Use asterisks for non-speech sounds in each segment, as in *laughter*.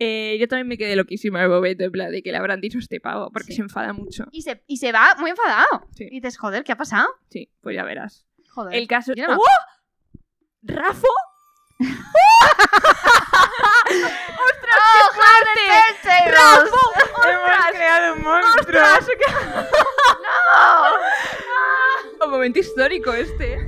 Eh, yo también me quedé loquísima el bobeto, en plan de que le habrán dicho este pavo, porque Sí. se enfada mucho. Y se, y se va muy enfadado. Sí. Y dices, joder, ¿qué ha pasado? Sí, pues ya verás. Joder. El caso no ¡Oh! ¿Rafo? *laughs* ¡Oh, fuerte! ¡Rafo! Hemos creado un monstruo. *laughs* ¡No! *laughs* Un momento histórico este.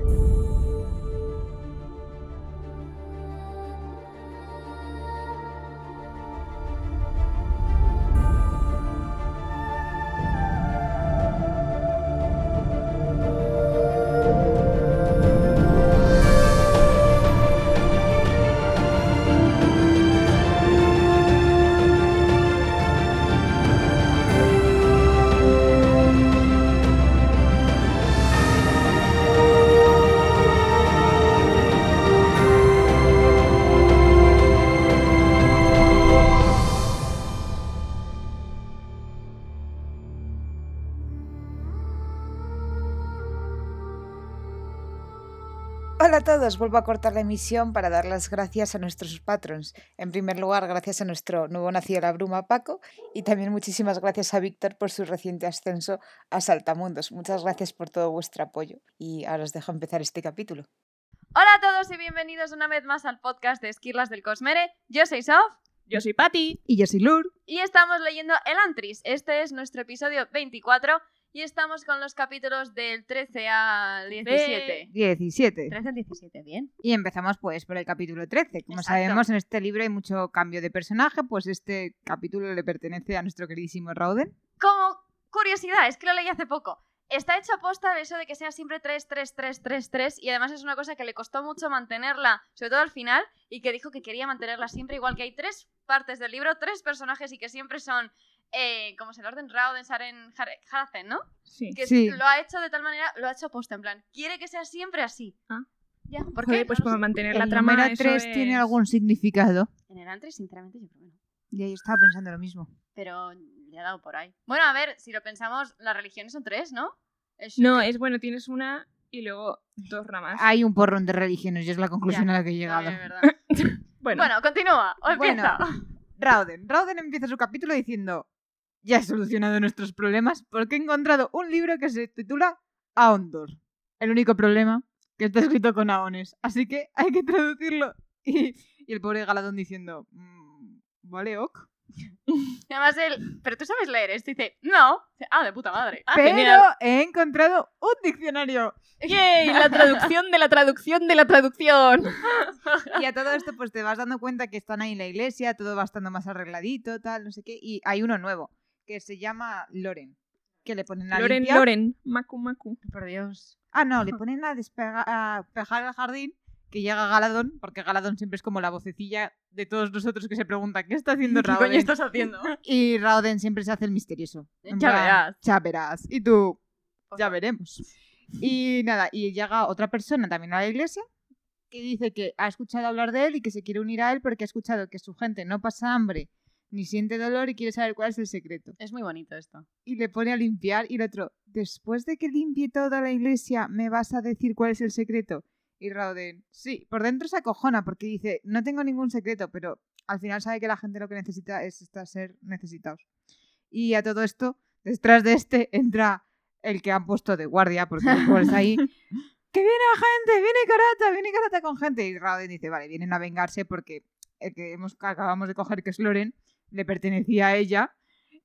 Todos, vuelvo a cortar la emisión para dar las gracias a nuestros patrons. En primer lugar, gracias a nuestro nuevo nacido de la bruma Paco y también muchísimas gracias a Víctor por su reciente ascenso a Saltamundos. Muchas gracias por todo vuestro apoyo y ahora os dejo empezar este capítulo. Hola a todos y bienvenidos una vez más al podcast de Esquirlas del Cosmere. Yo soy Sof Yo soy Patty. Y yo soy Lur. y estamos leyendo El Antris. Este es nuestro episodio 24 y estamos con los capítulos del 13 al 17. 17. 13 al 17, bien. Y empezamos pues por el capítulo 13. Como Exacto. sabemos, en este libro hay mucho cambio de personaje, pues este capítulo le pertenece a nuestro queridísimo Rauden. Como curiosidad, es que lo leí hace poco. Está hecho aposta eso de que sea siempre 3, 3, 3, 3, 3 y además es una cosa que le costó mucho mantenerla, sobre todo al final, y que dijo que quería mantenerla siempre, igual que hay tres partes del libro, tres personajes y que siempre son, eh, como es el orden, Rauden, Saren, Har- Harazen, ¿no? Sí. Que Sí. lo ha hecho de tal manera, lo ha hecho aposta, en plan, quiere que sea siempre así. Ah. Ya, ¿por Joder, qué? Pues No para mantener la el trama. eso 3 tiene es- algún significado. En el Antris, sinceramente, yo creo que no. Y ahí estaba pensando lo mismo. Pero le ha dado por ahí. Bueno, a ver, si lo pensamos, las religiones son tres, ¿no? El No, es bueno, tienes una y luego dos ramas. Hay un porrón de religiones y es la conclusión Ya, a la que he llegado. Verdad. *laughs* Bueno, Bueno, continúa. O Bueno. empieza. Rauden. Rauden empieza su capítulo diciendo: Ya he solucionado nuestros problemas porque he encontrado un libro que se titula Aondor. El único problema que está escrito con aones. Así que hay que traducirlo. Y, y el pobre Galadón diciendo: "Mm, Vale, ok. *laughs* Además él, pero tú sabes leer esto. Dice, no. Dice, Ah, de puta madre. Ah, Pero genial. he encontrado un diccionario. ¡Yay! La traducción de la traducción de la traducción. Y a todo esto, pues te vas dando cuenta que están ahí en la iglesia, todo va estando más arregladito, tal, no sé qué. Y hay uno nuevo que se llama Loren. Que le ponen a Loren, limpiar. Loren. Macu, Macu. Por Dios. Ah, no, le ponen a despegar a pegar el jardín, que llega Galadón, porque Galadón siempre es como la vocecilla de todos nosotros que se pregunta ¿qué está haciendo *laughs* ¿Qué coño estás haciendo? *laughs* Y Rauden siempre se hace el misterioso. Ya plan, verás. Ya verás. Y tú, ya veremos. Y nada, y llega otra persona también a la iglesia que dice que ha escuchado hablar de él y que se quiere unir a él porque ha escuchado que su gente no pasa hambre ni siente dolor y quiere saber cuál es el secreto. Es muy bonito esto. Y le pone a limpiar y el otro, después de que limpie toda la iglesia, ¿me vas a decir cuál es el secreto? Y Rauden, sí, por dentro se acojona porque dice, no tengo ningún secreto, pero al final sabe que la gente lo que necesita es estar, ser necesitados. Y a todo esto, detrás de este entra el que han puesto de guardia, porque pues ahí, *laughs* que viene gente, viene Karata, viene Karata con gente. Y Rauden dice, vale, vienen a vengarse porque el que hemos, acabamos de coger, que es Loren, le pertenecía a ella.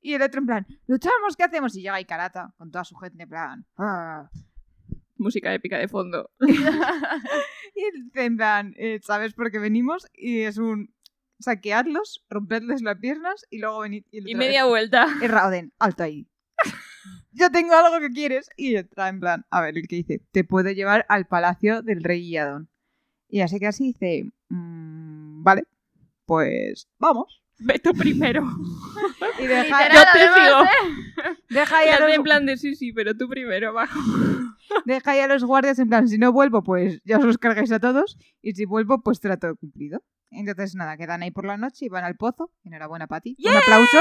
Y el otro en plan, luchamos, ¿qué hacemos? Y llega ahí Karata con toda su gente en plan, "Ah". Música épica de fondo. *laughs* Y en plan, eh, ¿sabes por qué venimos? Y es un saqueadlos, rompedles las piernas y luego venid. Y media vuelta. Y Rauden, alto ahí. Yo tengo algo que quieres. Y entra en plan, a ver, el que dice, te puedo llevar al palacio del rey Iadón. Y así que así dice, "Mm, vale, pues vamos. Ve tú primero. *laughs* Y deja, Literal, Yo te además, sigo. ¿eh? deja ahí Y a hace los, en plan de sí, sí, pero tú primero abajo. *laughs* deja ahí a los guardias en plan, si no vuelvo, pues ya os los cargáis a todos. Y si vuelvo, pues trato cumplido. Entonces, nada, quedan ahí por la noche y van al pozo. Enhorabuena, Pati. Un aplauso.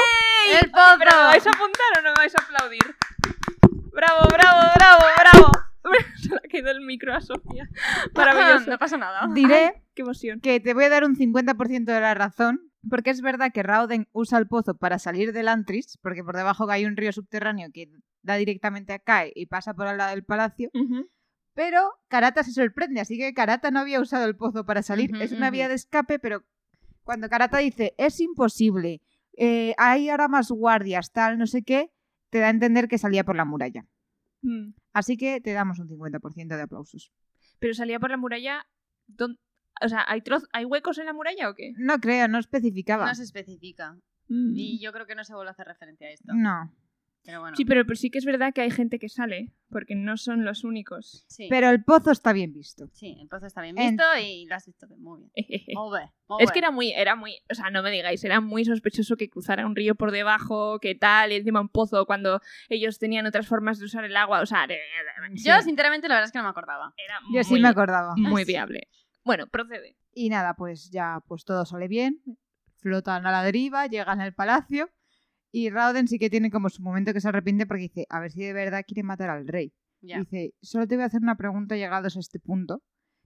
¡El pozo! ¿Pero me vais a apuntar o no me vais a aplaudir? ¡Bravo, bravo, bravo, bravo! *laughs* Se le ha quedado el micro a Sofía. Maravilloso. No pasa nada. Diré ¡Qué emoción! que te voy a dar un 50% de la razón, Porque es verdad que Rauden usa el pozo para salir del Antris, porque por debajo hay un río subterráneo que da directamente a Kae y pasa por al lado del palacio. Pero Karata se sorprende, así que Karata no había usado el pozo para salir. Es una vía de escape, pero cuando Karata dice es imposible, eh, hay ahora más guardias, tal, no sé qué, te da a entender que salía por la muralla. Mm. Así que te damos un 50% de aplausos. Pero salía por la muralla. ¿dón- O sea, ¿hay, troz- ¿hay huecos en la muralla o qué? No creo, no especificaba. No se especifica. Mm. Y yo creo que no se vuelve a hacer referencia a esto. No. Pero bueno. Sí, pero, pero sí que es verdad que hay gente que sale, porque no son los únicos. Sí. Pero el pozo está bien visto. Sí, el pozo está bien En- visto y lo has visto bien, muy bien. *laughs* Muy bien, Es que era muy, era muy, o sea, no me digáis, era muy sospechoso que cruzara un río por debajo, que tal, y encima un pozo cuando ellos tenían otras formas de usar el agua, o sea, era Yo, sinceramente, la verdad es que no me acordaba. Yo sí me acordaba. muy viable. Bueno, procede. Y nada, pues ya pues todo sale bien. Flotan a la deriva, llegan al palacio. Y Rauden sí que tiene como su momento que se arrepiente porque dice, a ver si de verdad quiere matar al rey. Ya. Dice, solo te voy a hacer una pregunta llegados a este punto.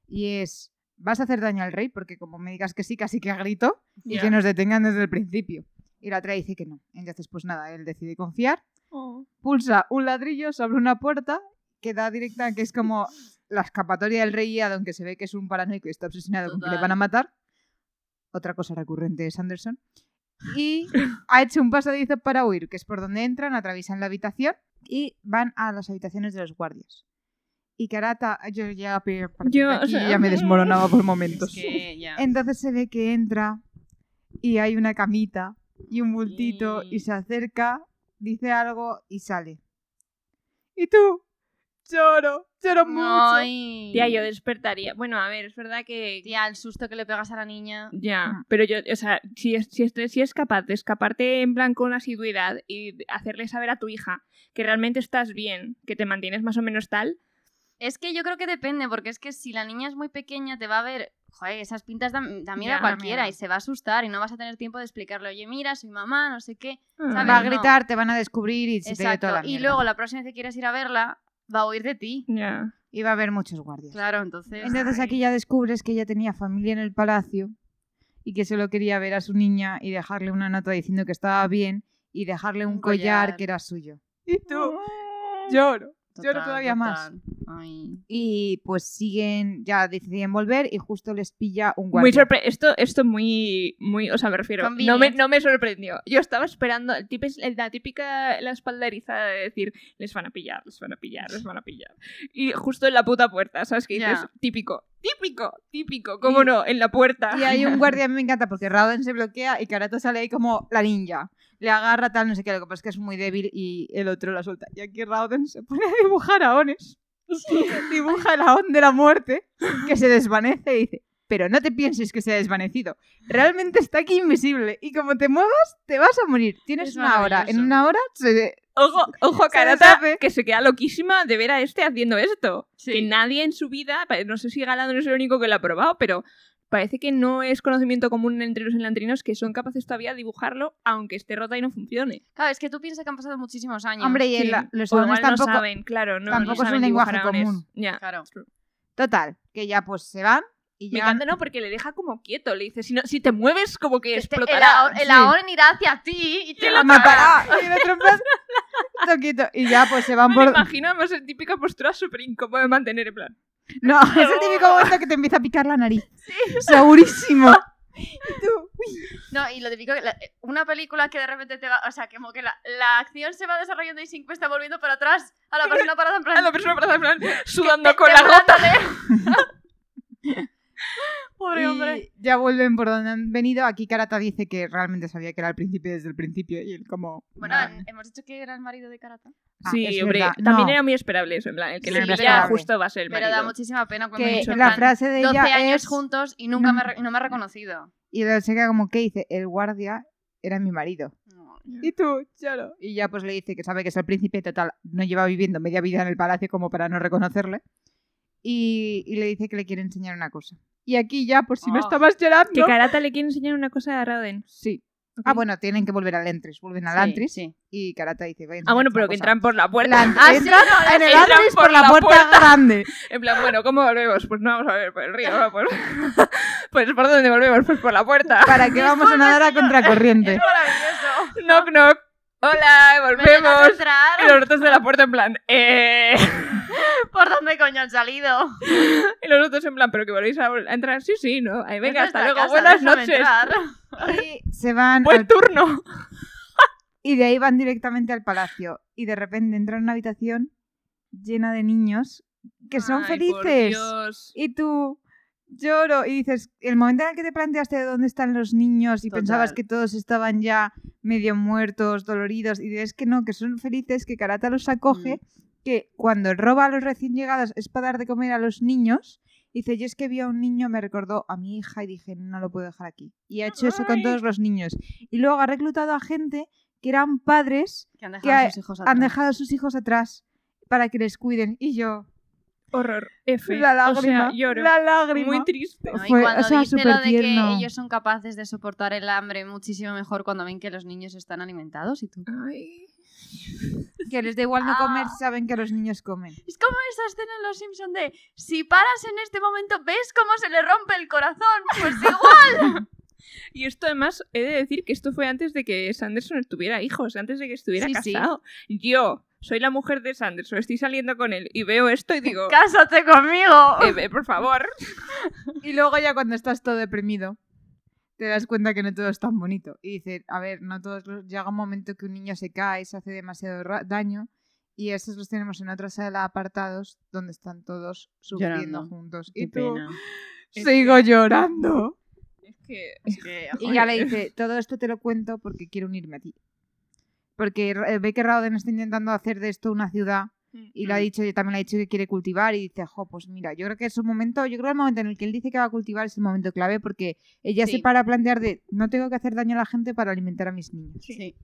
Y es, ¿vas a hacer daño al rey? Porque como me digas que sí, casi que grito. Y Ya. que nos detengan desde el principio. Y la otra dice que no. Entonces, pues nada, él decide confiar. Oh. Pulsa un ladrillo sobre una puerta que da directa, que es como la escapatoria del rey Iado, aunque se ve que es un paranoico y está obsesionado con que le van a matar. Otra cosa recurrente es Anderson. Y *laughs* ha hecho un pasadizo para huir, que es por donde entran, atraviesan la habitación y van a las habitaciones de los guardias. Y Karata, yo ya, Yo, de o aquí sea- ya me desmoronaba por *laughs* momentos. Es que ya. Entonces se ve que entra y hay una camita y un bultito Y- se acerca, dice algo y sale. ¿Y tú? Lloro, lloro mucho. Ay. Tía, yo despertaría. Bueno, a ver, es verdad que. Tía, el susto que le pegas a la niña. Ya, Mm. pero yo, o sea, si es, si, es, si es capaz de escaparte en plan con asiduidad y hacerle saber a tu hija que realmente estás bien, que te mantienes más o menos tal, Es que yo creo que depende, porque es que si la niña es muy pequeña, te va a ver. Joder, esas pintas dan, dan miedo Ya, a cualquiera y se va a asustar y no vas a tener tiempo de explicarle, oye, mira, soy mamá, no sé qué. Ah. ¿Sabes? Va a No. gritar, te van a descubrir y se te Exacto. toda la Y mierda. luego la próxima vez que quieras ir a verla, va a oír de ti. Ya. Y va a haber muchos guardias. Claro, entonces. Entonces aquí ya descubres que ella tenía familia en el palacio y que solo quería ver a su niña y dejarle una nota diciendo que estaba bien y dejarle un, Un collar. collar. que era suyo. Y tú, lloro, lloro Total, todavía más. Ay. Y pues siguen, ya deciden volver y justo les pilla un Muy guardia. sorpre esto, esto muy, muy, o sea, me refiero, no me, no me sorprendió. Yo estaba esperando, el tip es la típica, la espalderiza de decir, les van a pillar, les van a pillar, les van a pillar. Y justo en la puta puerta, ¿sabes qué dices? Típico, típico, típico, ¿cómo Y- no? En la puerta. Y hay un *laughs* guardia, a mí me encanta porque Rauden se bloquea y Karata sale ahí como la ninja. Le agarra tal, no sé qué, lo que pasa es que es muy débil y el otro la suelta. Y aquí Rauden se pone a dibujar aones. *laughs* Dibuja el aón de la muerte que se desvanece y dice, pero no te pienses que se ha desvanecido. Realmente está aquí invisible y como te muevas te vas a morir. Tienes Es una hora. En una hora se... Ojo, ojo a Karata, que se queda loquísima de ver a este haciendo esto. Sí. Que nadie en su vida, no sé si Galado no es el único que lo ha probado, pero parece que no es conocimiento común entre los elantrinos que son capaces todavía de dibujarlo aunque esté rota y no funcione. Claro, es que tú piensas que han pasado muchísimos años. Hombre, y Sí. la- los igual tampoco... no saben, claro, no, tampoco no es un saben lenguaje común. Ya. Claro. Total, que ya pues se van y Me llegan... encanta, ¿no? Porque le deja como quieto. Le dice, si, no, si te mueves, como que Este- explotará. el, el sí. ahorn irá hacia ti y te la matará. *laughs* Y *laughs* "Quieto, quieto". Y ya pues se van Me por... lo imagino, además, en típica postura súper incómoda de mantener, en plan. No, *laughs* es el típico momento que te empieza a picar la nariz. *laughs* Segurísimo. No, y lo típico, que la- una película que de repente te va, o sea, como que la, la acción se va desarrollando y Sinclair está volviendo para atrás a la persona parada en plan... *laughs* A la persona para en plan, sudando te- con la gota. Pobre hombre. Y ya vuelven por donde han venido. Aquí Karata dice que realmente sabía que era el príncipe desde el principio. Y él como... Bueno, "Nah". hemos dicho que era el marido de Karata. Ah, Sí, hombre, verdad. también No, era muy esperable eso, en plan, el que Sí, le era pilla justo va a ser el Pero marido. da muchísima pena cuando que he dicho la plan, frase de 12 ella años es... juntos y nunca No. me, no me ha reconocido. Y él se queda como que dice, el guardia era mi marido. Y tú, chalo. Y ya pues le dice que sabe que es el príncipe, total, no lleva viviendo media vida en el palacio como para no reconocerle. Y, y le dice que le quiere enseñar una cosa. Y aquí ya, por si no Oh. estabas llorando... Que Karata le quiere enseñar una cosa a Rauden. Sí. Ah, bueno, tienen que volver al Entris. Vuelven al Sí, Antris sí. y Karata dice, "Vayan Ah, bueno, pero que cosa". entran por la puerta. La- *laughs* Ah, sí, entran no, en el Antris por por la puerta puerta. grande. En plan, bueno, ¿cómo volvemos? Pues no vamos a ver por el río, ¿no? Pues, *laughs* pues ¿por dónde volvemos? Pues por la puerta. *laughs* ¿Para qué vamos a nadar a contracorriente? Es maravilloso. Knock, knock. Hola, ¿Me dejas volvemos. Y los otros de la puerta en plan, eh... *laughs* ¿Por dónde coño han salido? *laughs* Y los otros en plan, ¿pero que volvéis a, entrar? Sí, sí, ¿no? Ahí venga, hasta luego. casa, Buenas noches. Y se van Buen al- turno. y de ahí van directamente al palacio. Y de repente entran en una habitación llena de niños que son Ay, por felices. Dios. Y tú lloro y dices, el momento en el que te planteaste de dónde están los niños y Total. pensabas que todos estaban ya medio muertos, doloridos, y ves que no, que son felices, que Karata los acoge, Mm. Que cuando roba a los recién llegados es para dar de comer a los niños. Dice, yo es que vi a un niño, me recordó a mi hija y dije, no lo puedo dejar aquí. Y ha hecho eso con todos los niños. Y luego ha reclutado a gente que eran padres Que han que dejado a sus hijos han atrás. dejado a sus hijos atrás para que les cuiden. Y yo, Horror. F. la lágrima, O sea, lloro. la lágrima. Muy triste. No, y Fue- cuando o sea, dice lo de supertierno. que ellos son capaces de soportar el hambre muchísimo mejor cuando ven que los niños están alimentados y tú. Ay. Que les da igual no comer, Ah. saben que los niños comen. Es como esa escena en Los Simpson de si paras en este momento ves cómo se le rompe el corazón. Pues *laughs* igual. Y esto además, he de decir que esto fue antes de que Sanderson tuviera hijos, antes de que estuviera Sí, sí. casado. Yo soy la mujer de Sanderson, estoy saliendo con él y veo esto y digo, *laughs* Cásate conmigo. "Eh, eh, por favor. *laughs* Y luego ya cuando estás todo deprimido, te das cuenta que no todo es tan bonito. Y dices, a ver, no todos los... Llega un momento que un niño se cae, se hace demasiado ra- daño. Y estos los tenemos en otra sala apartados donde están todos sufriendo Llorando. juntos. Qué Y tú, pena. *laughs* sigo llorando. Es que... Es que, Y ya le dice, todo esto te lo cuento porque quiero unirme a ti. Porque eh, ve que Rauden está intentando hacer de esto una ciudad y le ha Mm. dicho, y también le ha dicho que quiere cultivar y dice, jo, pues mira, yo creo que es un momento, yo creo que el momento en el que él dice que va a cultivar es el momento clave porque ella se Sí. para a plantear de, no tengo que hacer daño a la gente para alimentar a mis niños. Sí.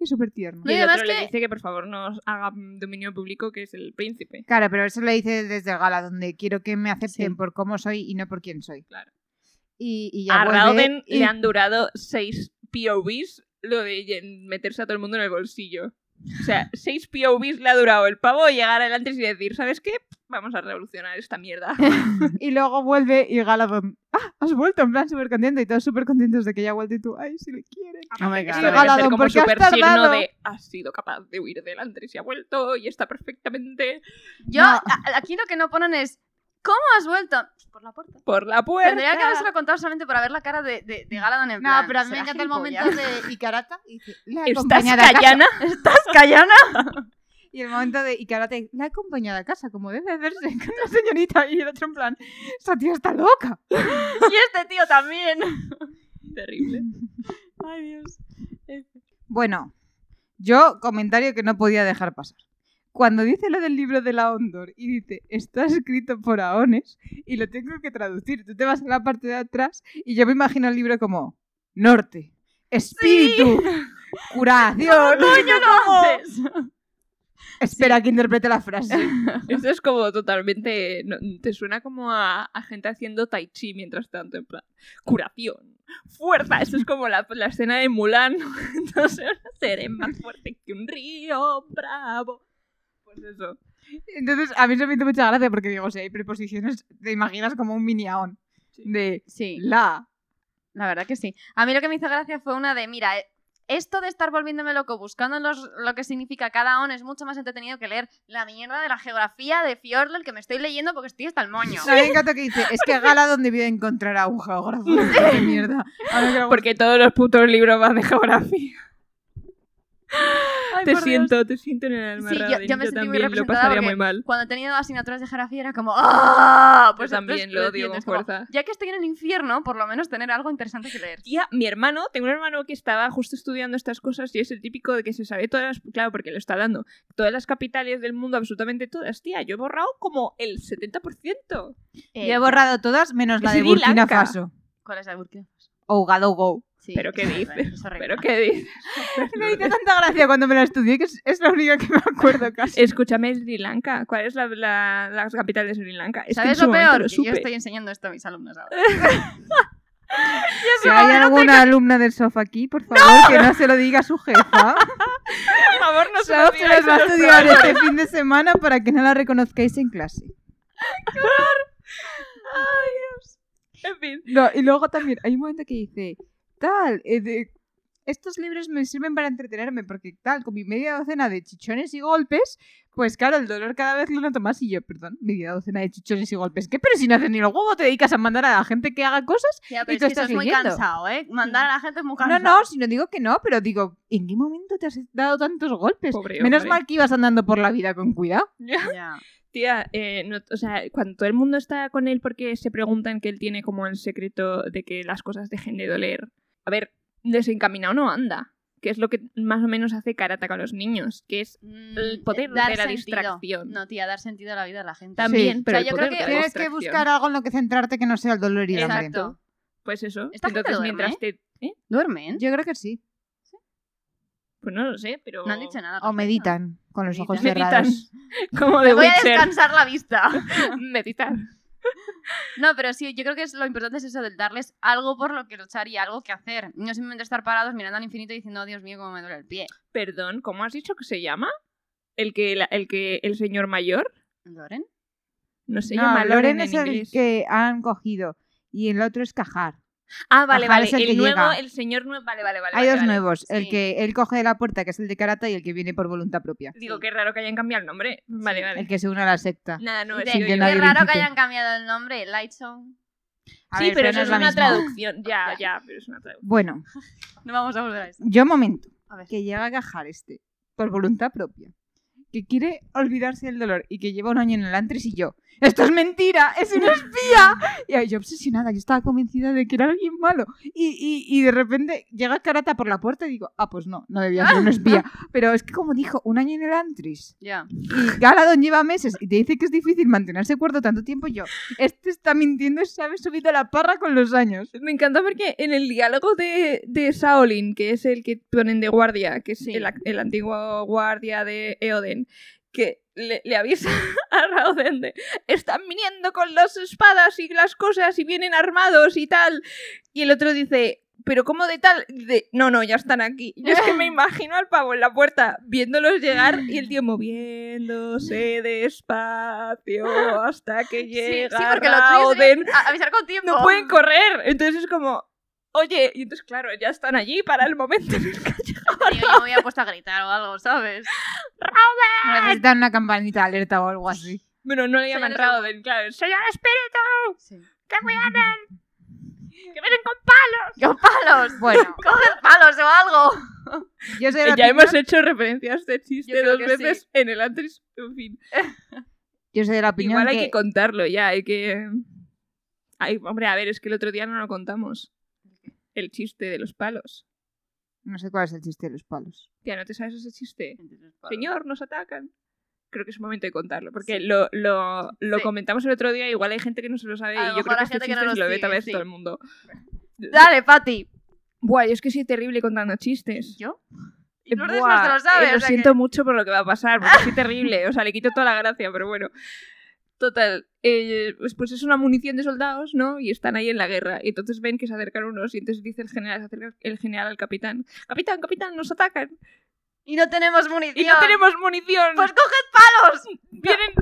Es súper tierno. No, Y y el además otro le que- dice que por favor no haga mm, dominio público, que es el príncipe. Claro, pero eso le dice desde Gala, donde quiero que me acepten Sí. por cómo soy y no por quién soy. Claro. Y, y ya A Rauden y- le han durado seis POVs lo de meterse a todo el mundo en el bolsillo. O sea, seis POVs le ha durado el pavo llegar adelante y decir, ¿sabes qué? Vamos a revolucionar esta mierda. *laughs* y luego vuelve y Galadón, ah, has vuelto, en plan súper contento y todos súper contentos de que ya ha vuelto y tú, ay, si le quieren. Oh my God. Galadón, ser como ¿por qué has tardado? de has sido capaz de huir del Andrés y ha vuelto y está perfectamente Yo, No. aquí lo que no ponen es ¿Cómo has vuelto? Pues por la puerta. por la puerta. Tendría que habérselo contado solamente por ver la cara de, de, de Galadon en plan. No, pero a mí me ¿será encanta el momento de Icarata y dice, la he ¿Estás acompañado a casa. callana? ¿Estás callana? *laughs* Y el momento de Icarata, la he acompañado a casa, como debe hacerse *laughs* con la señorita. Y el otro en plan, esa tía está loca. *laughs* Y este tío también. Terrible. Ay, Dios. Bueno, yo comentario que no podía dejar pasar. Cuando dice lo del libro de la Ondor y dice, está escrito por Aones y lo tengo que traducir, tú te vas a la parte de atrás y yo me imagino el libro como norte, espíritu, curación. ¡Coño, no haces! Espera que interprete la frase. *laughs* Esto es como totalmente. no- te suena como a, a gente haciendo tai chi mientras tanto, en plan. Curación, fuerza. Esto es como la, la escena de Mulan. *laughs* Entonces, seré más fuerte que un río bravo. Pues eso. Entonces, a mí se me hizo mucha gracia porque digo, si hay preposiciones, te imaginas como un mini Aon. De Sí, la. la verdad que sí. A mí lo que me hizo gracia fue una de, mira, eh, esto de estar volviéndome loco buscando los- lo que significa cada on es mucho más entretenido que leer la mierda de la geografía de Fjordel que me estoy leyendo porque estoy hasta el moño. A mí me encanta que dice, es que Gala donde debió encontrar a un geógrafo. *laughs* ¡Qué mierda! Porque todos los putos libros van de geografía. Ay, te por Dios. siento, te siento en el alma. Sí, yo- yo me sentí muy también lo pasaría porque muy mal. Cuando he tenido asignaturas de geografía era como ¡Ah! Pues Yo también entonces lo odio con como, fuerza. Ya que estoy en el infierno, por lo menos tener algo interesante que leer. Tía, mi hermano, tengo un hermano que estaba justo estudiando estas cosas y es el típico de que se sabe todas las, claro, porque lo está dando, todas las capitales del mundo, absolutamente todas. Tía, yo he borrado como el 70%. Eh, Yo he borrado todas menos la de Burkina. Faso. ¿Cuál es la de Burkina Faso? O Gadogo. Sí, ¿Pero qué *laughs* dices? ¿Pero qué dices? *laughs* Me hizo tanta gracia cuando me la estudié que es, es la única que me acuerdo casi. Escúchame, Sri Lanka. ¿Cuál es la, la, la capital de Sri Lanka? Es ¿Sabes lo peor? lo Que yo estoy enseñando esto a mis alumnos ahora. *laughs* Si hay alguna alumna del sofá aquí, por favor, que no se lo diga a su jefa. Por favor, no se lo Sof se las va a estudiar este fin de semana para que no la reconozcáis en clase. En fin. No, y luego también hay un momento que dice, tal, eh, de- estos libros me sirven para entretenerme porque tal, con mi media docena de chichones y golpes, pues claro, el dolor cada vez lo noto más y yo, perdón, media docena de chichones y golpes. ¿Qué? Pero si no haces ni el huevo, te dedicas a mandar a la gente que haga cosas. Ya, Y pero tú es que eso estás es muy leyendo. cansado, ¿eh? Mandar a la gente es muy No, cansado. no, si no digo que no, pero digo, ¿en qué momento te has dado tantos golpes? Pobre Menos hombre. mal que ibas andando por la vida con cuidado. Ya. *laughs* Tía, eh, no- o sea, cuando todo el mundo está con él porque se preguntan que él tiene como el secreto de que las cosas dejen de doler. A ver, desencaminado no anda. Que es lo que más o menos hace Karata con los niños, que es Mm, el poder dar de la sentido. distracción. No, tía, dar sentido a la vida de la gente. También, Sí. pero O sea, el yo creo que Tienes que buscar algo en lo que centrarte que no sea el dolor y el hambre. Exacto. Pues eso. ¿Esta gente Entonces, duerme? mientras te... ¿eh? ¿Duermen? Yo creo que sí. Pues no lo sé, pero... No han dicho nada. O meditan con los ojos Meditan. cerrados. *laughs* Como Me de voy a descansar la vista. *laughs* Meditar. No, pero sí, yo creo que es lo importante es eso, de darles algo por lo que luchar y algo que hacer. No simplemente estar parados mirando al infinito y diciendo, oh, Dios mío, cómo me duele el pie. Perdón, ¿cómo has dicho que se llama? ¿El que, la- el que el señor mayor? ¿Loren? No se no, llama Loren Loren es en el inglés. que han cogido. Y el otro es Cajar. Ah, vale, Ajá, vale. es el El, nuevo, llega. el señor nuevo. Vale, vale, vale. Hay dos vale. nuevos. El que él coge de la puerta, que es el de Karata, y el que viene por voluntad propia. Digo, qué raro que hayan cambiado el nombre. Vale, vale. El que se une a la secta. Nada, no, nadie Qué raro que hayan cambiado el nombre, Lightstone. A Sí, ver, pero no eso es la una misma. traducción. Ya, ya, pero es una traducción. Bueno, *laughs* No vamos a volver a esto. yo momento. A ver. Que llega a Cajar este, por voluntad propia. Que quiere olvidarse del dolor y que lleva un año en el Antris y yo. ¡Esto es mentira! ¡Es un espía! Y yo obsesionada, yo estaba convencida de que era alguien malo. Y, y, y de repente llega Karata por la puerta y digo, ah, pues no, no debía ser un espía. *laughs* Pero es que como dijo, un año en el Antris. Ya. Y Galadon lleva meses y te dice que es difícil mantenerse cuerdo tanto tiempo. Yo, este está mintiendo y se ha subido la parra con los años. Me encanta porque en el diálogo de, de Shaolin, que es el que ponen de guardia, que es Sí. el, el antiguo guardia de Eoden, que le, le avisa *laughs* a Raoden de están viniendo con las espadas y las cosas y vienen armados y tal. Y el otro dice, pero ¿cómo de tal? De, no, no, ya están aquí. Yo es que me *laughs* imagino al pavo en la puerta viéndolos llegar y el tío moviéndose despacio hasta que Sí, llega sí, porque lo tuyo Raoden. sería a- avisar con tiempo. No pueden correr. Entonces es como, oye, y entonces claro, ya están allí para el momento en el que *laughs* yo me había puesto a gritar o algo, ¿sabes? Necesitan una campanita de alerta o algo así. Bueno, no le llaman Señores, Raoden, claro. ¡Señor Espíritu! Sí. ¡Que vienen! ¡Que vienen con palos! *laughs* ¡Con palos! Bueno, *laughs* ¡Coged palos o algo! yo soy de la ya hemos hecho referencia a este chiste dos veces en el Antris. En fin. Yo soy de la opinión Igual hay que... que contarlo ya, hay que... Ay, hombre, a ver, es que el otro día no lo contamos. El chiste de los palos. No sé cuál es el chiste de los palos. Tía, ¿no te sabes ese chiste? Señor. Nos atacan. Creo que es momento de contarlo, porque lo, lo, lo Sí. comentamos el otro día, igual hay gente que no se lo sabe A y yo creo que hay este gente que chiste no se lo ve tal vez sí. todo el mundo. Dale, Pati. Buah, yo es que soy terrible contando chistes. ¿Yo? Y Lourdes Buah, no se lo sabe, eh, o lo sea siento que- mucho por lo que va a pasar, porque soy terrible. O sea, le quito toda la gracia, pero bueno. Total, eh, pues, pues es una munición de soldados, ¿no? Y están ahí en la guerra. Y entonces ven que se acercan unos y entonces dice el general, se acerca el general al capitán. Capitán, capitán, nos atacan. Y no tenemos munición. Y no tenemos munición. Pues coged palos. vienen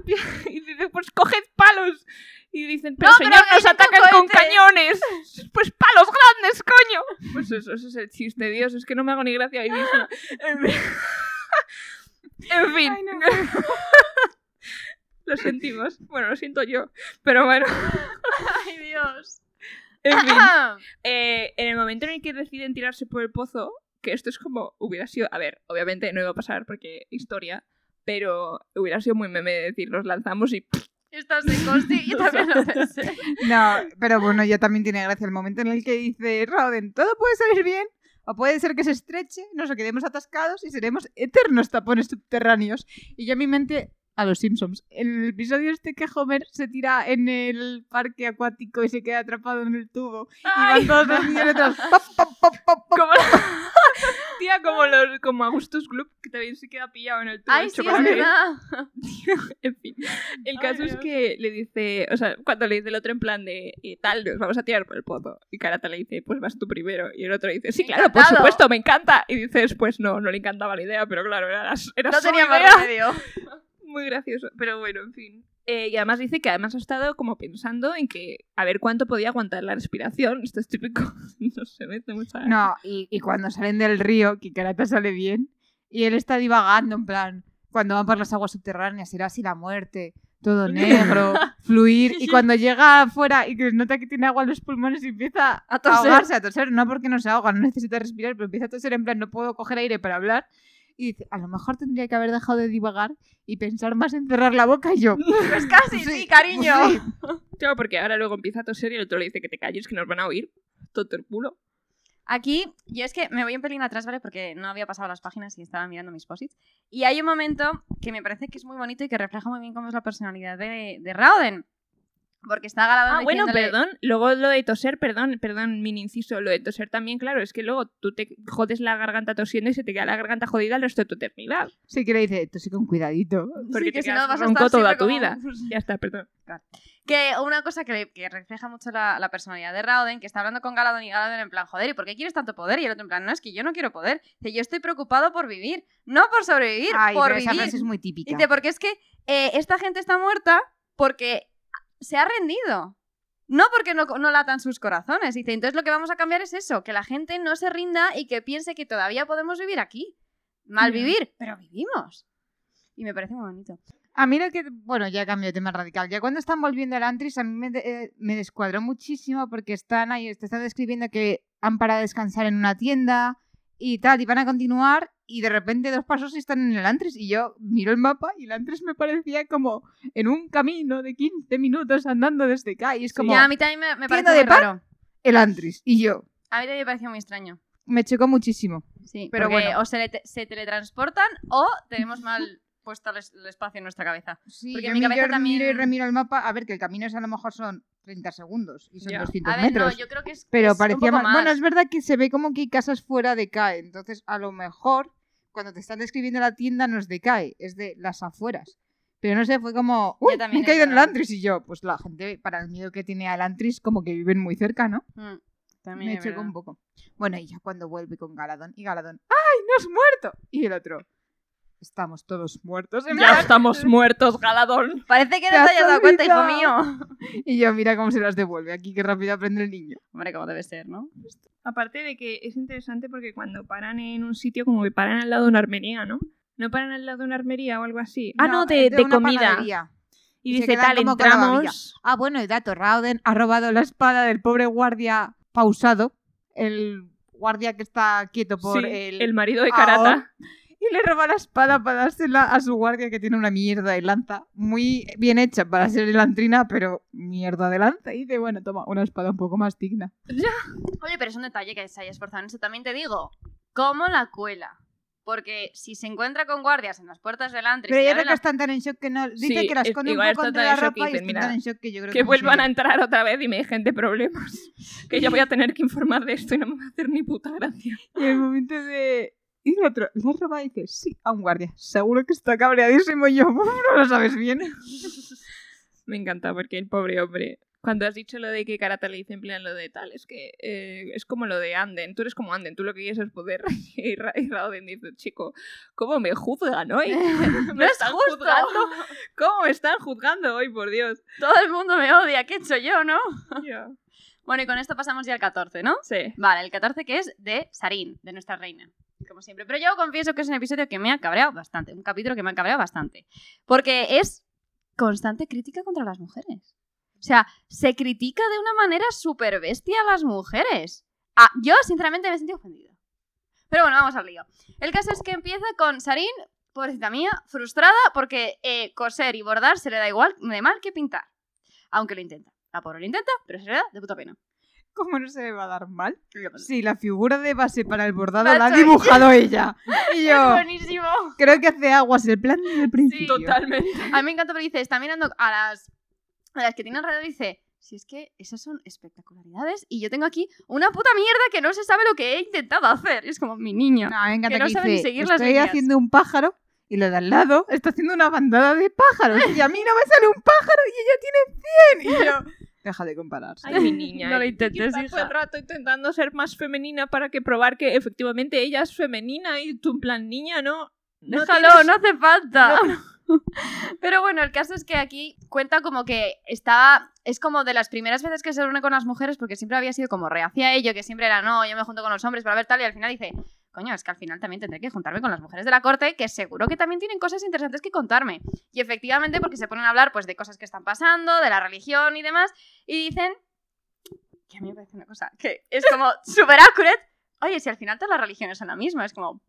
y dice, pues coged palos. Y dicen, pero No, señor, nos con atacan con cañones. *laughs* Pues palos grandes, coño. Pues eso, es el chiste, Dios, es que no me hago ni gracia a mí misma. *laughs* En fin. En fin. *laughs* Lo sentimos. Bueno, lo siento yo. Pero bueno, *laughs* Ay, Dios. en fin. *laughs* Eh, en el momento en el que deciden tirarse por el pozo, que esto es como hubiera sido. A ver, obviamente no iba a pasar porque historia, pero hubiera sido muy meme de decir, los lanzamos y. Estás de costi y también lo *laughs* pensé. No, pero bueno, ya también tiene gracia el momento en el que dice Rauden, todo puede salir bien, o puede ser que se estreche, nos quedemos atascados y seremos eternos tapones subterráneos. Y yo en mi mente, a los Simpsons, el episodio este que Homer se tira en el parque acuático y se queda atrapado en el tubo, y ¡Ay! van todos los niños detrás. *laughs* Como. *laughs* Tía, como los como Augustus Gloop, que también se queda pillado en el tubo Ay, sí, es verdad. *laughs* en fin, el Ay, caso es Dios. que le dice, o sea, cuando le dice el otro en plan de eh, tal, nos vamos a tirar por el pozo. Y Karata le dice, pues vas tú primero. Y el otro dice, sí, claro, por supuesto, me encanta. Y dices, pues no, no le encantaba la idea, pero claro, era, era No su tenía más remedio. Muy gracioso, pero bueno, en fin. Eh, y además dice que además ha estado como pensando en que a ver cuánto podía aguantar la respiración. Esto es típico. *laughs* no se mete mucha. No, y, y cuando salen del río, que Karata sale bien, y él está divagando, en plan, cuando van por las aguas subterráneas, será así la muerte, todo *laughs* negro, fluir, y cuando llega afuera y que nota que tiene agua en los pulmones y empieza A a toser. ahogarse, a toser, no porque no se ahoga, no necesita respirar, pero empieza a toser en plan, no puedo coger aire para hablar. Y dice, a lo mejor tendría que haber dejado de divagar y pensar más en cerrar la boca y yo. *laughs* Pues casi, sí, cariño. Sí. *laughs* Claro, porque ahora luego empieza a toser y el otro le dice que te calles, que nos van a oír. Todo el culo. Aquí, yo es que me voy un pelín atrás, ¿vale? Porque no había pasado las páginas y estaba mirando mis posits. Y hay un momento que me parece que es muy bonito y que refleja muy bien cómo es la personalidad de, de Rauden. Porque está Galadón Ah, bueno, diciéndole- perdón. Luego lo de toser, perdón, perdón, mini inciso. Lo de toser también, claro, es que luego tú te jodes la garganta tosiendo y se te queda la garganta jodida el resto de tu eternidad. Sí que le dice, tú sí con cuidadito. Porque Sí, te que si no vas a estar toda tu como- vida. Ya está, perdón. Que una cosa que, le- que refleja mucho la, la personalidad de Rauden, que está hablando con Galadón y Galadón en plan, joder, ¿y por qué quieres tanto poder? Y el otro en plan, no, es que yo no quiero poder. Dice, yo estoy preocupado por vivir, no por sobrevivir, Ay, por pero esa vivir. frase es muy típica. Dice, porque es que eh, esta gente está muerta porque se ha rendido. No porque no, no latan sus corazones. Dice, entonces lo que vamos a cambiar es eso, que la gente no se rinda y que piense que todavía podemos vivir aquí. Mal vivir, pero vivimos. Y me parece muy bonito. A mí lo que, bueno, ya cambio de tema radical. Ya cuando están volviendo al Antris, a mí me, eh, me descuadró muchísimo porque están ahí, te están describiendo que han parado a descansar en una tienda y tal, y van a continuar, y de repente dos pasos están en el Antris. Y yo miro el mapa y el Antris me parecía como en un camino de 15 minutos andando desde acá. Y es como Ya, a mí también me, me parece ¿Tienda de muy pan? raro. el Antris. Y yo, A mí también me pareció muy extraño. me chocó muchísimo. Sí, Pero bueno. o se, se teletransportan o tenemos *laughs* mal puesto el, es- el espacio en nuestra cabeza. Sí, Porque yo mi cabeza miro y remiro el mapa. A ver, que el camino es a lo mejor son 30 segundos y son Ya. 200 A ver, metros. no, yo creo que es. Pero es un parecía poco más... más. Bueno, es verdad que se ve como que hay casas fuera de CAE. Entonces, a lo mejor, cuando te están describiendo la tienda, no es de CAE, es de las afueras. Pero no sé, fue como... Yo ¡Uy! Me también he caído en el. Antris. Y yo, pues la gente, para el miedo que tiene al Antris, como que viven muy cerca, ¿no? Mm, también Me chocó un poco. Bueno, y ya cuando vuelve con Galadón. Y Galadón, ¡ay, no has muerto! Y el otro, estamos todos muertos. en Ya estamos *laughs* muertos, Galadón. Parece que Te no has te hayas dado cuenta, hijo mío. *laughs* Y yo, mira cómo se las devuelve. Aquí, qué rápido aprende el niño. Hombre, como debe ser, ¿no? Aparte de que es interesante porque cuando paran en un sitio, como que paran al lado de una armería, ¿no? No paran al lado de una armería o algo así. Ah, no, de, de una comida. panadería. Y Y dice tal, entramos. Ah, bueno, y dato, Rauden ha robado la espada del pobre guardia pausado, el guardia que está quieto por Sí, el... el marido de. Karata. Y le roba la espada para dársela a su guardia que tiene una mierda de lanza. Muy bien hecha para ser elantrina, pero mierda de lanza. Y dice, bueno, toma, una espada un poco más digna. Oye, pero es un detalle que se haya esforzado en eso. También te digo, ¿cómo la cuela? Porque si se encuentra con guardias en las puertas del antro y Pero se yo creo que la- están tan en shock que no... Dice Sí, que la es- esconde un poco entre la ropa y están tan en shock que yo creo Que que... vuelvan a entrar otra vez y me dejen de problemas. *laughs* Que yo voy a tener que informar de esto y no me va a hacer ni puta gracia. Y el momento de... Y el otro, ¿le robado? Y dice, sí, a un guardia. Seguro que está cabreadísimo y yo, *laughs* "Uf, no lo sabes bien. *laughs* Me encanta porque el pobre hombre. Cuando has dicho lo de que Karata le dice en plan lo de tal, es que eh, es como lo de Anden. Tú eres como Anden, tú lo que quieres es poder. *laughs* Y, Ra y Raoden dice, chico, ¿cómo me juzgan hoy? ¿Me es están juzgando? ¿Cómo me están juzgando hoy, por Dios? Todo el mundo me odia. ¿Qué he hecho yo, no? Bueno, y con esto pasamos ya al 14, ¿no? Sí. Vale, el 14 que es de Sarin, de nuestra reina. Como siempre. Pero yo confieso que es un episodio que me ha cabreado bastante. Un capítulo que me ha cabreado bastante. Porque es constante crítica contra las mujeres. O sea, se critica de una manera súper bestia a las mujeres. Ah, yo, sinceramente, me he sentido ofendida. Pero bueno, vamos al lío. El caso es que empieza con Sarin, pobrecita mía, frustrada porque eh, coser y bordar se le da igual de mal que pintar. Aunque lo intenta. La pobre lo intenta, pero se le da de puta pena. ¿Cómo no se le va a dar mal? Sí, la figura de base para el bordado La la, ha dibujado *laughs* ella. Y yo buenísimo. creo que hace aguas el plan desde el principio. Totalmente. A mí me encanta porque dice, está mirando a las, a las que tiene alrededor y dice, si es que esas son espectacularidades y yo tengo aquí una puta mierda que no se sabe lo que he intentado hacer. Y es como mi niño. No, me encanta Que no que sabe ni dice, seguir las estoy líneas". haciendo un pájaro y lo de al lado está haciendo una bandada de pájaros y a mí no me sale un pájaro y ella tiene 100 y yo... *laughs* Deja de compararse. Ay, mi niña. No lo intentes, todo hija. el rato intentando ser más femenina para que probar que efectivamente ella es femenina y tú en plan niña, ¿no? no Déjalo, tienes- no hace falta. *laughs* Pero bueno, el caso es que aquí cuenta como que estaba. Es como de las primeras veces que se reúne con las mujeres, porque siempre había sido como reacia a ello, que siempre era no, yo me junto con los hombres para ver tal, y al final dice. Coño, es que al final también tendré que juntarme con las mujeres de la corte, que seguro que también tienen cosas interesantes que contarme. Y efectivamente, porque se ponen a hablar pues de cosas que están pasando, de la religión y demás, y dicen. Que a mí me parece una cosa que es como *laughs* súper accurate. Oye, si al final todas las religiones son la misma, es como.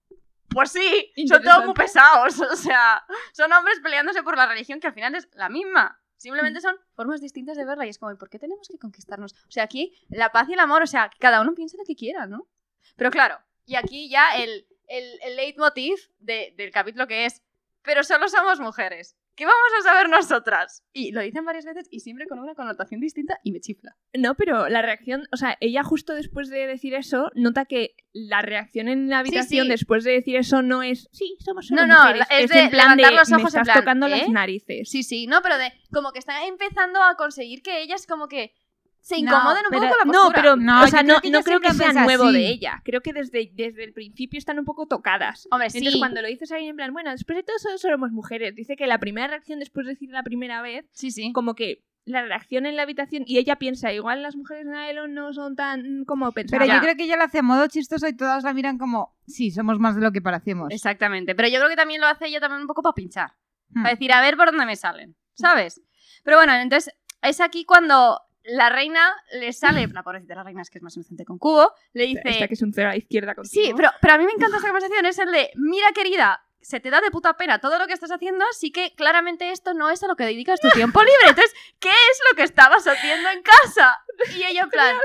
Pues sí, son todos muy pesados. *laughs* O sea, son hombres peleándose por la religión que al final es la misma. Simplemente son formas distintas de verla y es como, ¿y por qué tenemos que conquistarnos? O sea, aquí la paz y el amor, o sea, cada uno piense lo que quiera, ¿no? Pero claro, y aquí ya el, el, el leitmotiv de- del capítulo que es, pero solo somos mujeres. ¿Qué vamos a saber nosotras? Y lo dicen varias veces y siempre con una connotación distinta y me chifla. No, pero la reacción, o sea, ella justo después de decir eso, nota que la reacción en la habitación sí. después de decir eso no es, sí, somos solo No, no, mujeres", es es, de en plan de, levantar los me ojos en plan, tocando ¿eh? las narices. Sí, sí, no, pero de como que están empezando a conseguir que ellas como que se No, incomoden un pero- poco con la No, postura. pero, No, o sea, no, creo que no creo que sea nuevo así. de ella. Creo que desde, desde el principio están un poco tocadas. Hombre, sí. Entonces, cuando lo dices ahí en plan, bueno, después de todo solo somos mujeres, dice que la primera reacción después de decir la primera vez, Sí, sí. como que la reacción en la habitación, y ella piensa, igual las mujeres en Aelon no son tan como pensaban. Pero yo creo que ella lo hace a modo chistoso y todas la miran como, sí, somos más de lo que parecemos. Exactamente. Pero yo creo que también lo hace ella también un poco para pinchar. Hmm. Para decir, a ver por dónde me salen. ¿Sabes? Pero bueno, entonces es aquí cuando la reina le sale. La pobrecita la reina es que es más inocente con Cubo. Le dice. Esta que es un cero a la izquierda contigo. Sí, pero, pero a mí me encanta esta conversación. Es el de, mira querida, se te da de puta pena todo lo que estás haciendo, así que claramente esto no es a lo que dedicas tu tiempo libre. Entonces, ¿qué es lo que estabas haciendo en casa? Y ella en plan,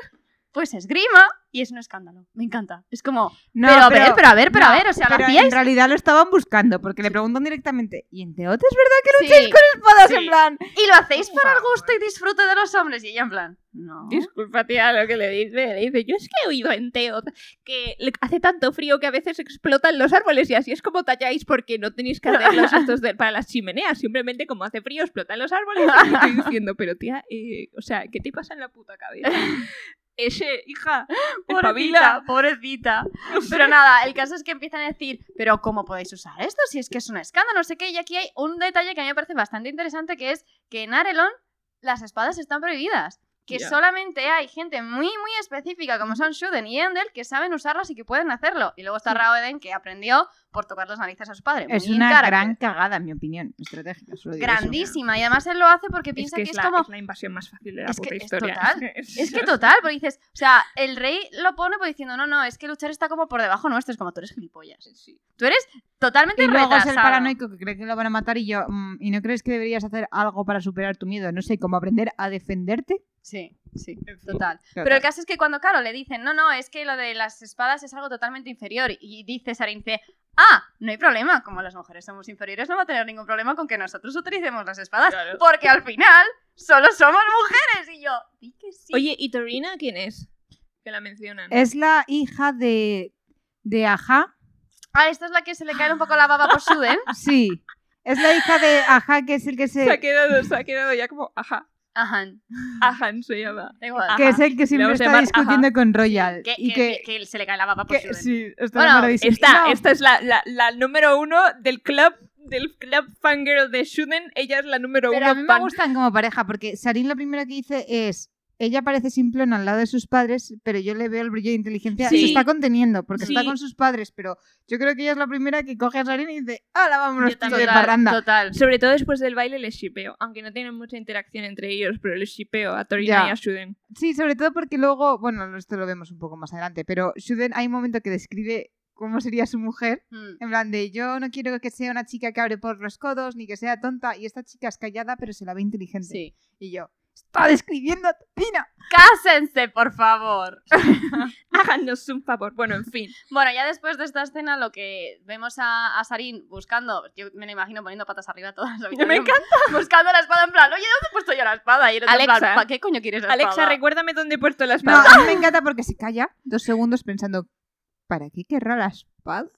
pues esgrima y es un escándalo. Me encanta. Es como, No, pero, a ver, pero a ver, pero a ver, o sea, en realidad lo estaban buscando porque le preguntan directamente, ¿y en Teot es verdad que Sí. lucháis con espadas? Sí. En plan, Y lo hacéis Por para el favor. gusto y disfrute de los hombres. Y ella en plan, no. Disculpa, tía, lo que le dice. Le dice, yo es que he oído en Teot que hace tanto frío que a veces explotan los árboles y así es como talláis porque no tenéis que hacerlos *laughs* estos de- para las chimeneas. Simplemente como hace frío explotan los árboles y estoy *laughs* diciendo, pero tía, eh, o sea, ¿qué te pasa en la puta cabeza? *laughs* Ese, hija, Pobrecita, pobrecita. *laughs* Pero nada, el caso es que empiezan a decir, pero ¿cómo podéis usar esto? Si es que es un escándalo, no sé qué. Y aquí hay un detalle que a mí me parece bastante interesante, que es que en Arelon las espadas están prohibidas. Que solamente hay gente muy, muy específica, como son Shuden y Endel, que saben usarlas y que pueden hacerlo. Y luego está Raoden, que aprendió por tocar las narices a su padre. es Muy una gran cagada, en mi opinión, estratégica. solo digo eso. Grandísima. Y además él lo hace porque Es piensa que que es, la, como... es la invasión más fácil de la Es que puta es historia. total. *laughs* Es que total, porque *laughs* dices, o sea, el rey lo pone pues diciendo, no, no, es que luchar está como por debajo nuestro, es como tú eres gilipollas. Tú eres totalmente Y luego es el paranoico que cree que lo van a matar y yo, mm, ¿y no crees que deberías hacer algo para superar tu miedo? No sé, como aprender a defenderte. Sí, sí, total. Total. Pero el caso es que cuando, claro, le dicen, no, no, es que lo de las espadas es algo totalmente inferior. Y dice Sarin, dice, ah, no hay problema, como las mujeres somos inferiores, no va a tener ningún problema con que nosotros utilicemos las espadas, Claro. porque al final solo somos mujeres. Y yo, di que sí. Oye, ¿y Torina quién es? Que la mencionan. Es la hija de, de Aja. ah, esta es la que se le cae un poco la baba por Shuden. *laughs* Sí. Es la hija de Aja, que es el que se ha se... quedado, se ha quedado ya como, ajá, Ajá, ajan se llama. Que es el que siempre está discutiendo con Royal. Que, y que- que, que se le cae la baba por que- Shuden. sí, está Bueno, enamoradísimo. Esta, No, esta es la, la, la número uno del club, del club fangirl de Shuden. Ella es la número Pero uno a mí me fan. gustan como pareja, porque Sarin lo primero que dice es, ella parece simplona al lado de sus padres, pero yo le veo el brillo de inteligencia Sí. se está conteniendo, porque está con sus padres, pero yo creo que ella es la primera que coge a Sarin y dice, ¡Hala, vámonos también. de total, parranda! total. Sobre todo después del baile les shipeo. Aunque no tienen mucha interacción entre ellos, pero les shipeo a Torina Ya. y a Shuden. Sí, sobre todo porque luego, bueno, esto lo vemos un poco más adelante, pero Shuden hay un momento que describe cómo sería su mujer, Mm. en plan de yo no quiero que sea una chica que abre por los codos, ni que sea tonta, y esta chica es callada, pero se la ve inteligente. Sí. Y yo, Está describiendo a Tina. ¡Cásense, por favor! *laughs* Háganos un favor. Bueno, en fin. Bueno, ya después de esta escena, lo que vemos a, a Sarin buscando, yo me la imagino poniendo patas arriba todas las *laughs* Me encanta. Buscando la espada en plan, oye, ¿dónde he puesto yo la espada? Y en plan, Alexa. ¿para qué coño quieres la Alexa, espada? recuérdame dónde he puesto la No, espada. a mí me encanta porque se calla dos segundos pensando, ¿para qué querrá la espada?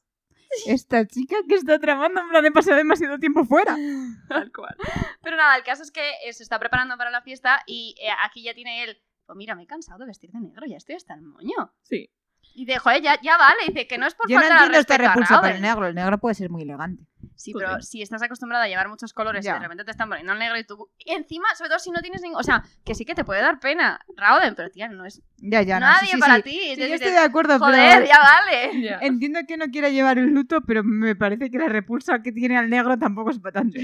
Esta chica que está tramando en plan de pasar demasiado tiempo fuera. *laughs* Tal cual. Pero nada, el caso es que eh, se está preparando para la fiesta y eh, aquí ya tiene él, pues mira, me he cansado de vestir de negro, ya estoy hasta el moño. Sí. Y dice, joder, ya, ya vale, dice que no es por Yo no falta de entiendo a repulsa por el negro. El negro puede ser muy elegante. Sí, pero si estás acostumbrada a llevar muchos colores y Ya. de repente te están poniendo el negro y tú... Y encima, sobre todo si no tienes ningún... O sea, que sí que te puede dar pena, Rauden, pero tía, no es Ya, ya, no. nadie sí, sí, para sí. ti. Sí, yo estoy de acuerdo, Joder, pero ya vale. Ya. *laughs* entiendo que no quiera llevar el luto, pero me parece que la repulsa que tiene al negro tampoco es patente.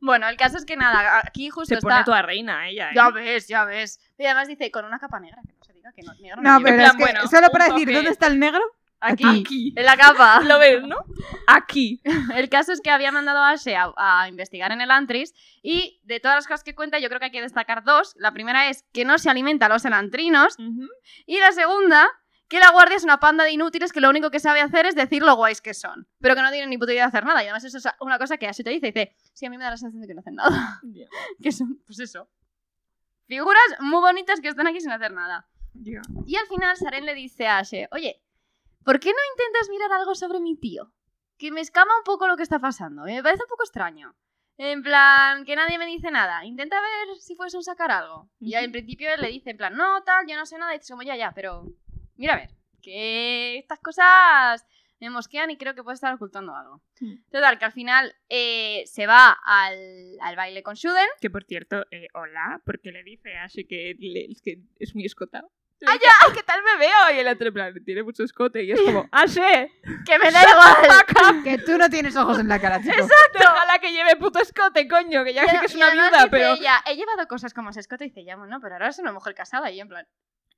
Bueno, el caso es que nada, aquí justo Se pone está... toda reina ella. ¿eh? Ya ves, ya ves. Y además dice, con una capa negra, que no se diga que no, negro no, No, pero plan, es que bueno, solo para decir toque. dónde está el negro, Aquí, aquí. en la capa. *laughs* Lo ves, ¿no? Aquí. *laughs* El caso es que había mandado a Ashe a, a investigar en el Antris y de todas las cosas que cuenta yo creo que hay que destacar dos. La primera es que no se alimenta a los elantrinos y la segunda que la guardia es una panda de inútiles que lo único que sabe hacer es decir lo guays que son, pero que no tienen ni puta idea de hacer nada. Y además eso es una cosa que Ashe te dice, dice, sí, a mí me da la sensación de que no hacen nada. *laughs* Que son, pues eso, figuras muy bonitas que están aquí sin hacer nada. Y al final Saren le dice a Ashe, oye, ¿por qué no intentas mirar algo sobre mi tío? Que me escama un poco lo que está pasando, me parece un poco extraño. En plan, que nadie me dice nada. Intenta ver si puedes sacar algo. Y en principio él le dice, en plan, no, tal, yo no sé nada. Y dices, como, ya, ya, pero mira a ver, que estas cosas me mosquean y creo que puede estar ocultando algo. Mm. Total, que al final eh, se va al, al baile con Shuden. Que por cierto, eh, hola, porque le dice a Ashe que, le- que es muy escotado. ¡Ah, ¡Ay, qué tal me veo! Y el otro en plan, tiene mucho escote. Y es como, ¡Ashe! ¡Que me *laughs* da igual! Que tú no tienes ojos en la cara, chico. Déjala que lleve puto escote, coño, que ya sé que es una viuda, pero... ella, he llevado cosas como ese escote y dice, ya, bueno, pero ahora es una mujer casada. Y en plan,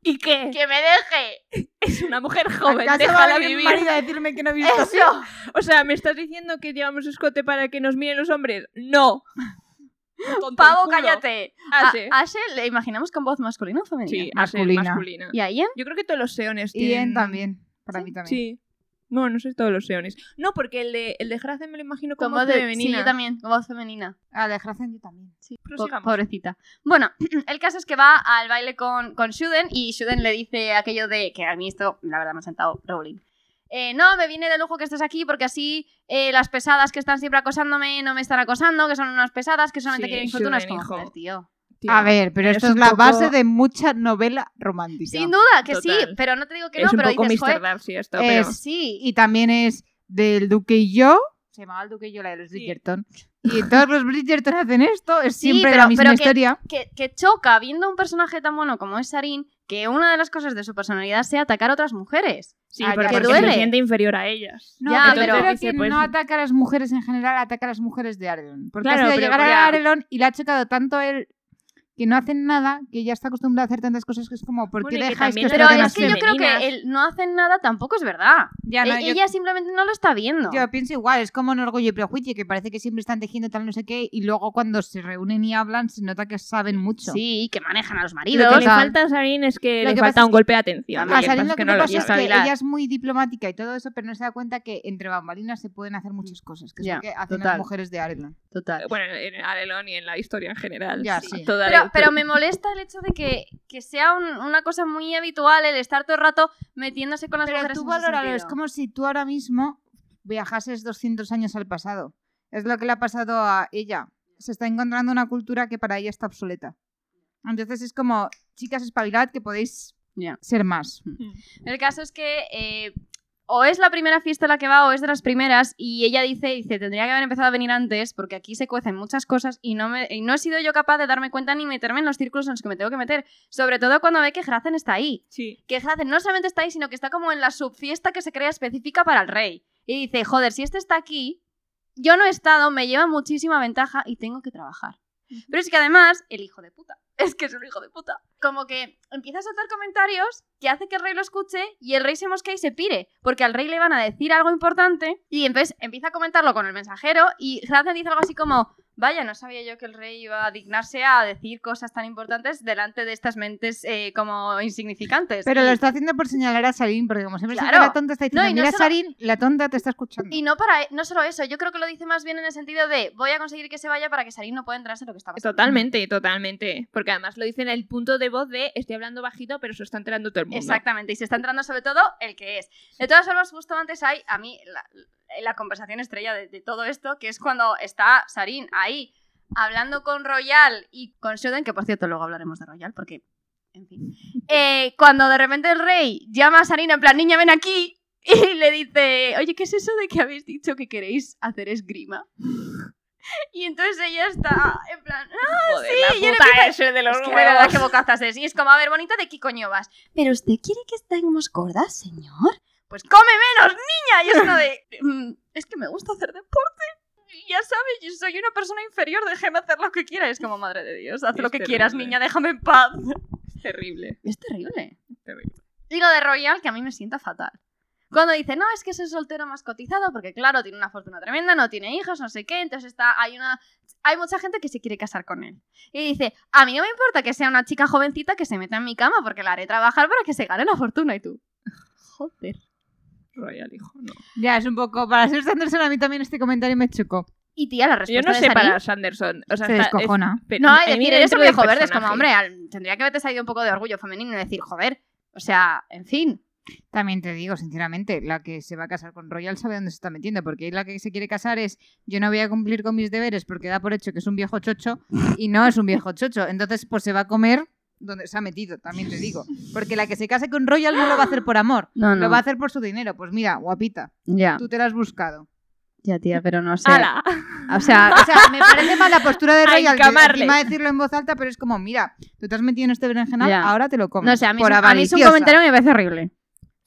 ¿Y qué? ¡que me deje! *laughs* Es una mujer joven, ¿Acaso va a déjala venir mi vivir. marido a decirme que no he visto? ¡Eso! O sea, ¿me estás diciendo que llevamos escote para que nos miren los hombres? ¡No! ¡Pavo, cállate! Ashe. A Ashe le imaginamos con voz masculina o femenina. Sí, Ashe Masculina. masculina. ¿Y a Ian? Yo creo que todos los seones Y tienen... él también. Para mí también. Sí. No, no sé todos los seones. No, porque el de, el de Grace me lo imagino Con como voz de femenina. Sí, yo también, con voz femenina. A la Gracia yo también. Po- Prosigamos. pobrecita. Bueno, *clears throat* el caso es que va al baile con, con Shuden y Shuden le dice aquello de que a mí esto, la verdad, me ha sentado Rowling. Eh, no, me viene de lujo que estés aquí porque así eh, las pesadas que están siempre acosándome no me están acosando, que son unas pesadas que solamente Sí, quieren fortunas. Shuden, Como, joder, tío. Tío, A ver, pero esto es la poco- base de mucha novela romántica. Sin duda que sí, pero no te digo que es no, un pero poco dices, Mr. joder, Darcy esto, Es- pero... sí. Y también es del Duque y yo. Se llamaba el Duque y yo la de los Sí. Bridgerton. Y todos los Bridgerton hacen esto. Es Sí, siempre pero- la misma pero que- historia. que, que choca viendo un personaje tan bueno como es Sarin que una de las cosas de su personalidad sea atacar a otras mujeres. Sí, Ah, pero ya, porque que duele. se siente inferior a ellas. No, Ya, pero, pero- creo que pues- no ataca a las mujeres en general, ataca a las mujeres de Arelon. Porque Claro, ha sido llegar porque- a Arelon y le ha chocado tanto él que no hacen nada, que ya está acostumbrado a hacer tantas cosas que es como, ¿por qué Bueno, que dejáis que os Pero es que yo creo que el no hacen nada tampoco es verdad. Ya, no, E- yo- Ella simplemente no lo está viendo. Yo pienso igual, es como en Orgullo y Prejuicio, que parece que siempre están tejiendo tal no sé qué, y luego cuando se reúnen y hablan se nota que saben mucho. Sí, que manejan a los Lo maridos. que le falta a Sarin es que Lo le que falta un es golpe de atención. A Lo que Sarin lo que no lo pasa es que ella es muy diplomática y todo eso, pero no se da cuenta que entre bambalinas se pueden hacer muchas cosas, que es Ya, lo que hacen total. las mujeres de Arelon. Total. Bueno, en Arelon y en la historia en general. Ya, sí. Toda Pero, me molesta el hecho de que, que sea un- una cosa muy habitual el estar todo el rato metiéndose con las Pero mujeres. tú valóralo, es como si tú ahora mismo viajases 200 años al pasado. Es lo que le ha pasado a ella. Se está encontrando una cultura que para ella está obsoleta. Entonces es como, chicas, espabilad que podéis Ya. ser más. El caso es que eh, o es la primera fiesta a la que va o es de las primeras y ella dice, dice, tendría que haber empezado a venir antes porque aquí se cuecen muchas cosas y no, me, y no he sido yo capaz de darme cuenta ni meterme en los círculos en los que me tengo que meter. Sobre todo cuando ve que Hrazen está ahí. Sí. Que Hrazen no solamente está ahí, sino que está como en la subfiesta que se crea específica para el rey. Y dice, joder, si este está aquí, yo no he estado, me lleva muchísima ventaja y tengo que trabajar. Pero es que además, el hijo de puta, es que es un hijo de puta. Como que empieza a soltar comentarios que hace que el rey lo escuche y el rey se mosquea y se pire, porque al rey le van a decir algo importante y entonces empieza a comentarlo con el mensajero y Hrazen dice algo así como, vaya, no sabía yo que el rey iba a dignarse a decir cosas tan importantes delante de estas mentes eh, como insignificantes. Pero Y- lo está haciendo por señalar a Sarin, porque como siempre Claro. la tonta está diciendo, No, y no mira solo- Sarin, la tonta te está escuchando. Y no para no solo eso, yo creo que lo dice más bien en el sentido de voy a conseguir que se vaya para que Sarin no pueda entrarse en lo que está pasando. Totalmente, totalmente. Porque además lo dice en el punto de voz de estoy hablando bajito, pero se está enterando todo el mundo. Exactamente, y se está entrando sobre todo el que es. De todas formas, justo antes hay, a mí, la, la conversación estrella de, de todo esto, que es cuando está Sarin ahí hablando con Royal y con Shoden, que por cierto luego hablaremos de Royal, porque, en fin. *laughs* Eh, cuando de repente el rey llama a Sarin en plan, niña, ven aquí, *laughs* y le dice, oye, ¿qué es eso de que habéis dicho que queréis hacer esgrima? *laughs* Y entonces ella está en plan, Joder, sí, la y él puta empieza- ese de los es que verdad que bocazas es. Y es como, a ver, bonita, ¿de qué coño vas? ¿Pero usted quiere que estemos gordas, señor? Pues come menos, niña. Y es uno de... "Mm, es que me gusta hacer deporte. Y ya sabes, yo soy una persona inferior, déjeme hacer lo que quiera. Es como, madre de Dios, haz Es lo que terrible. quieras, niña, déjame en paz. Es terrible. Es terrible. es terrible. Y lo de Royal, que a mí me sienta fatal. Cuando dice, no, es que es el soltero más cotizado, porque claro, tiene una fortuna tremenda, no tiene hijos, no sé qué, entonces está, hay una, hay mucha gente que se quiere casar con él. Y dice, a mí no me importa que sea una chica jovencita que se meta en mi cama, porque la haré trabajar para que se gane la fortuna. Y tú, *laughs* joder. Royal, hijo, no. Ya, es un poco... Para ser Sanderson a mí también este comentario me chocó. Y tía, la Yo respuesta no de sé Sarin- para Sanderson. O sea, Se está- descojona. es- pero- No, mí decir, eres un viejo verde, es como, hombre, al- tendría que haberte salido un poco de orgullo femenino y decir, joder, o sea, en fin. También te digo, sinceramente, la que se va a casar con Royal sabe dónde se está metiendo, porque la que se quiere casar es yo no voy a cumplir con mis deberes porque da por hecho que es un viejo chocho y no es un viejo chocho. Entonces, pues se va a comer donde se ha metido, también te digo. Porque la que se case con Royal no lo va a hacer por amor, No, lo va a hacer por su dinero. Pues mira, guapita, Ya, tú te la has buscado. ya, tía, *laughs* pero no sé. ¡Hala! O sea, *laughs* O sea, me parece mal la postura de *laughs* Royal encamarle. encima decirlo en voz alta, pero es como, mira, tú te has metido en este berenjenal, Ya. ahora te lo comes. no sé, a mí, por es a mí es un comentario que me parece horrible.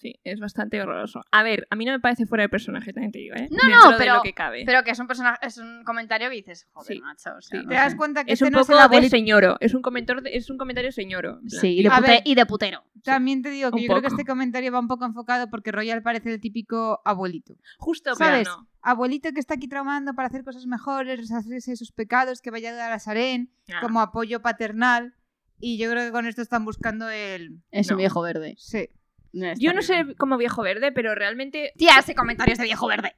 Sí, es bastante horroroso. A ver, a mí no me parece fuera de personaje, también te digo, ¿eh? No, Dentro no, de pero- lo que cabe. Pero que es un personaje, es un comentario que dices, joder, Sí, macho, o sea, sí. no Te das sé. cuenta que es este un no es poco el de abuelito. señoro. Es un comentario, de- es un comentario señoro. Sí, y de, pute- ver. y de putero. También te digo que Un yo creo que poco. este comentario va un poco enfocado porque Royal parece el típico abuelito. Justo, ¿Sabes? pero no. Abuelito que está aquí traumando para hacer cosas mejores, deshacerse de sus pecados, que vaya a ayudar a Sarén, Ah. como apoyo paternal. Y yo creo que con esto están buscando el... Es No. un viejo verde. Sí. Yo no sé como viejo verde, pero realmente Tía, ese comentario es de viejo verde.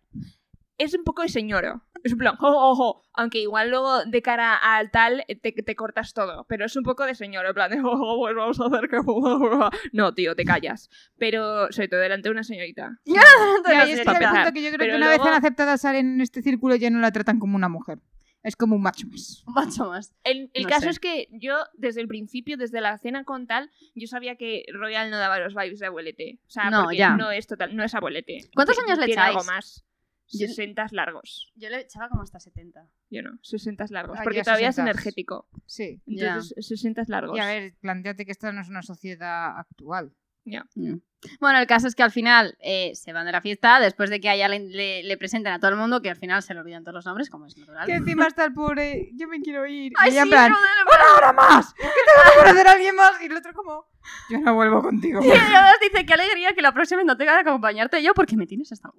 es un poco de señoro. Es un plan, ojo, ojo. Aunque igual luego de cara al tal eh, te, te cortas todo. Pero es un poco de señoro. En plan de, ojo, pues vamos a hacer que. *laughs* No, tío, te callas. Pero sobre todo delante de una señorita. *laughs* Ya, Entonces, y es que para el punto que yo creo Pero que una luego- vez han aceptado a Sarén en este círculo ya no la tratan como una mujer. Es como un macho más. *laughs* Un macho más. El, el No caso sé. es que yo, desde el principio, desde la cena con tal, yo sabía que Royal no daba los vibes de abuelete. O sea, No, porque ya. no es total, no es abuelete. ¿Cuántos años le echáis? algo más. Yo- 60 largos. Yo le echaba como hasta 70. Yo no, 60 largos. Ah, porque todavía 60. es energético. Sí. Entonces, 60 largos. Y a ver, planteate que esta no es una sociedad actual. Mm. Bueno, el caso es que al final eh, se van de la fiesta después de que a ella le, le- le presenten a todo el mundo que al final se le olvidan todos los nombres, como es natural. Que encima está el pobre, yo me quiero ir. Ay, y sí, en plan, ¡una hora más! ¿Qué tengo que *laughs* conocer a alguien más? Y el otro como, yo no vuelvo contigo. Y además dice, qué alegría que la próxima no tenga que acompañarte yo porque me tienes hasta.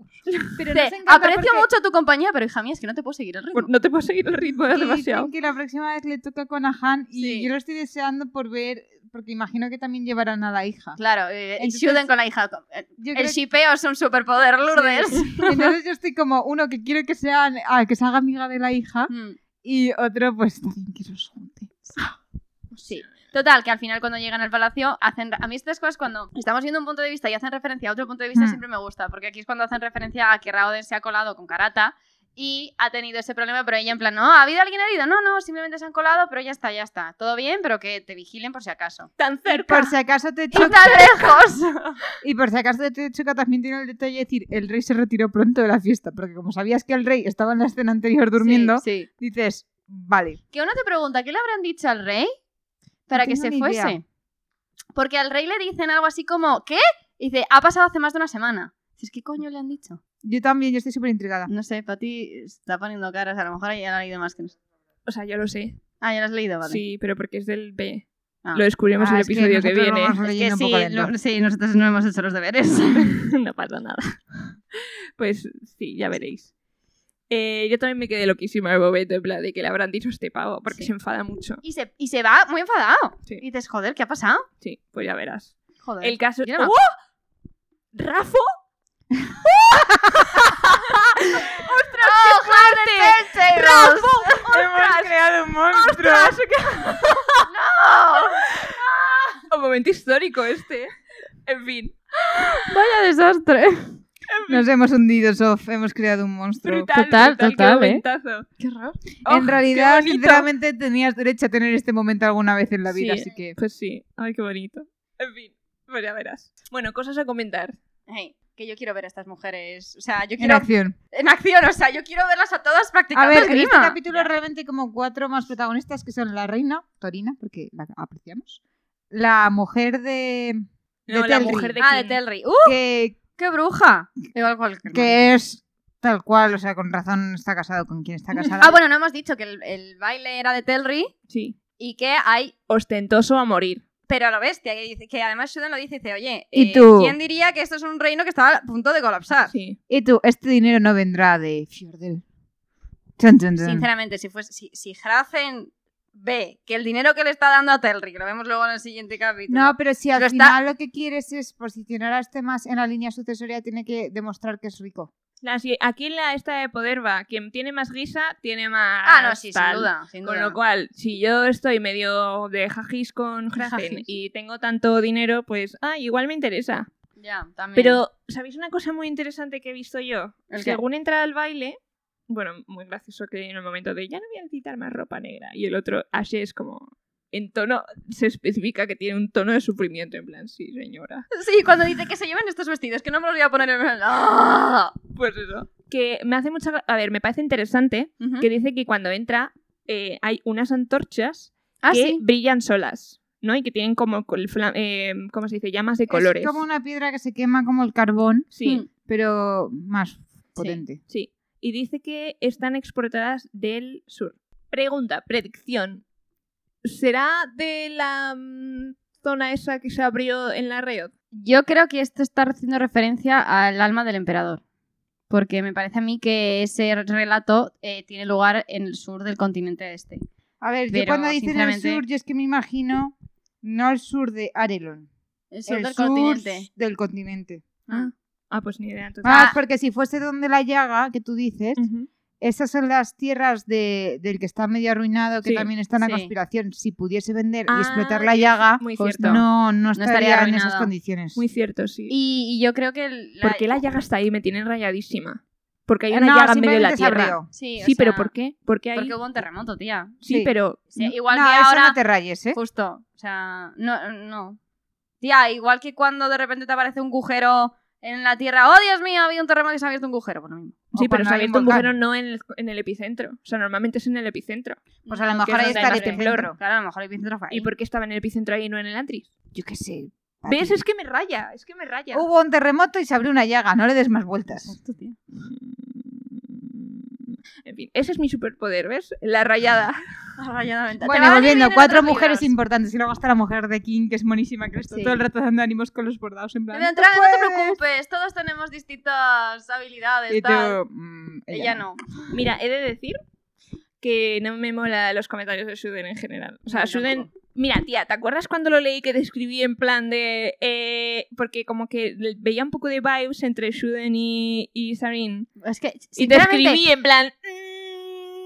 Pero encanta aprecio porque- mucho tu compañía, pero hija mía, es que no te puedo seguir el ritmo. Bueno, No te puedo seguir el ritmo, es Y demasiado. dicen que la próxima vez le toca con Ahan y Sí. yo lo estoy deseando por ver, porque imagino que también llevarán a la hija. Claro, eh, y Entonces- Shuden con la hija. Eh, El shipeo es un superpoder, Lourdes. *laughs* Entonces yo estoy como, uno que quiero que sea, ah, que se haga amiga de la hija Mm, y otro pues también que los junte. sí. Total, que al final cuando llegan al palacio hacen... A mí estas cosas cuando estamos viendo un punto de vista y hacen referencia a otro punto de vista Mm. siempre me gusta, porque aquí es cuando hacen referencia a que Raoden se ha colado con Karata y ha tenido ese problema, pero ella en plan, no, ¿ha habido alguien herido? No, no, simplemente se han colado, pero ya está, ya está. Todo bien, pero que te vigilen por si acaso. Tan cerca. Por si acaso te ¡Y choca, tan lejos! *laughs* y por si acaso te choca también tiene el detalle de decir, el rey se retiró pronto de la fiesta, porque como sabías que el rey estaba en la escena anterior durmiendo, Sí, sí. dices, vale. Que uno te pregunta, ¿qué le habrán dicho al rey para No que se fuese? idea. Porque al rey le dicen algo así como, ¿qué? Y dice, ha pasado hace más de una semana. Dices, ¿qué coño le han dicho? Yo también, yo estoy súper intrigada. No sé, Pati está poniendo caras, a lo mejor ya lo ha leído más que nosotros. O sea, yo lo sé. Ah, ya lo has leído, vale. Sí, pero porque es del B. Ah. Lo descubrimos Ah, el es que episodio que, nosotros viene. Es que sí, sí, nosotros no hemos hecho los deberes. *laughs* no pasa nada. Pues sí, ya veréis. Eh, yo también me quedé loquísima el momento, en plan, de que le habrán dicho a este pavo, porque Sí. se enfada mucho. Y se, y se va muy enfadado. Sí. Y dices, joder, ¿qué ha pasado? Sí, pues ya verás. Joder. El caso no me ¡Oh! ¿Rafo? *laughs* ¡Oh, fuerte! ¡Rafo! Hemos creado un monstruo. ¡Ostras! *laughs* Un momento histórico este. En fin. Vaya desastre. Nos hemos hundido, Sof. Hemos creado un monstruo. Brutal, Total, brutal, total, qué ¿eh? Qué raro. Oh, en qué realidad, sinceramente, tenías derecho a tener este momento alguna vez en la vida, Sí. así que... Pues sí. Ay, qué bonito. En fin, pues ya verás. Bueno, cosas a comentar. Hey, que yo quiero ver a estas mujeres. O sea, yo En quiero. acción. En acción, o sea, yo quiero verlas a todas A practicando ver, en este capítulo realmente hay como cuatro más protagonistas que son la reina, Torina, porque la apreciamos. La mujer de... No, la mujer de Ah, de. Telri. ¡Uh! que, ¡Qué bruja! Igual cualquier que es tal cual, o sea, con razón está casado con quien está casada. Ah, bueno, no hemos dicho que el, el baile era de Telri Sí. y que hay. Ostentoso a morir. Pero a lo bestia, que, dice, que además Shuden lo dice, dice, oye, ¿Y eh, tú? ¿quién diría que esto es un reino que estaba a punto de colapsar? Sí. Y tú, este dinero no vendrá de Fjordel. Chun, chun, chun. Sinceramente, si fuese, si, si Hrazen ve que el dinero que le está dando a Telri, que lo vemos luego en el siguiente capítulo. No, pero si al está- final lo que quieres es posicionar a este más en la línea sucesoria, tiene que demostrar que es rico. La- aquí en la esta de poder va, quien tiene más guisa, tiene más. Ah, no, sí, sin duda, sin Con duda. lo cual, si yo estoy medio de jajis con Jajis. y tengo tanto dinero, pues, ah, igual me interesa. Ya, también. Pero, ¿sabéis una cosa muy interesante que he visto yo? ¿El qué? Según entra al baile, bueno, muy gracioso que en el momento de ya no voy a necesitar más ropa negra. Y el otro, Ashe es como. En tono, se especifica que tiene un tono de sufrimiento, en plan, sí, señora. Sí, cuando dice que se lleven estos vestidos, que no me los voy a poner en el... ¡Ah! Pues eso. Que me hace mucha. A ver, me parece interesante que dice que cuando entra eh, hay unas antorchas Ah, que sí. brillan solas, ¿no? Y que tienen como, eh, ¿cómo se dice? Llamas de colores. Es como una piedra que se quema como el carbón, Sí, Mm. pero más potente. sí. Y dice que están exportadas del sur. Pregunta, predicción. ¿Será de la mm, zona esa que se abrió en la red? Yo creo que esto está haciendo referencia al alma del emperador. Porque me parece a mí que ese relato eh, tiene lugar en el sur del continente este. A ver, yo cuando dicen el sinceramente- sur, yo es que me imagino no el sur de Arelon, El sur el del sur continente. del continente. Ah. Ah, pues ni idea. Entonces. Más Ah. porque si fuese donde la llaga, que tú dices. Esas son las tierras de, del que está medio arruinado, que Sí, también está en la sí. conspiración. Si pudiese vender Ah, y explotar que la llaga, Muy cierto. no, no estaría, estaría en esas condiciones. Muy cierto, sí. Y, y yo creo que... el- ¿Por qué la llaga está ahí? Me tiene rayadísima. Porque hay Eh, una no, llaga en medio de la tierra. Sí, pero ¿por qué? Porque hay... Porque hubo un terremoto, tía. Sí, Sí. pero... Sí, igual no, que eso ahora... no te rayes, ¿eh? Justo. O sea, no, no. Tía, igual que cuando de repente te aparece un agujero en la tierra. ¡Oh, Dios mío! Ha habido un terremoto y se ha abierto un agujero. Por lo mismo. Sí, pero se ha abierto un agujero no en el, en el epicentro. O sea, normalmente es en el epicentro. Pues a lo mejor que es ahí está el epicentro. Claro, a lo mejor el epicentro fue ahí. ¿Y por qué estaba en el epicentro ahí y no en el antris? Yo qué sé. ¿Ves? Es que me raya, es que me raya. Hubo un terremoto y se abrió una llaga, no le des más vueltas. Exacto, tío. En fin, ese es mi superpoder, ¿ves? La rayada. *laughs* Rayadamente. Bueno, volviendo, cuatro mujeres importantes y luego está la mujer de King, que es monísima, que está Sí. todo el rato dando ánimos con los bordados en plan. no "Tú te puedes". preocupes, todos tenemos distintas habilidades. Y tú, mm, Ella no. Mira, he de decir que no me mola los comentarios de Shuden en general. O sea, No, Shuden... tampoco. Mira, tía, ¿te acuerdas cuando lo leí que describí en plan de... eh, porque como que veía un poco de vibes entre Shuden y, y Sarin. Es que, Y te escribí en plan...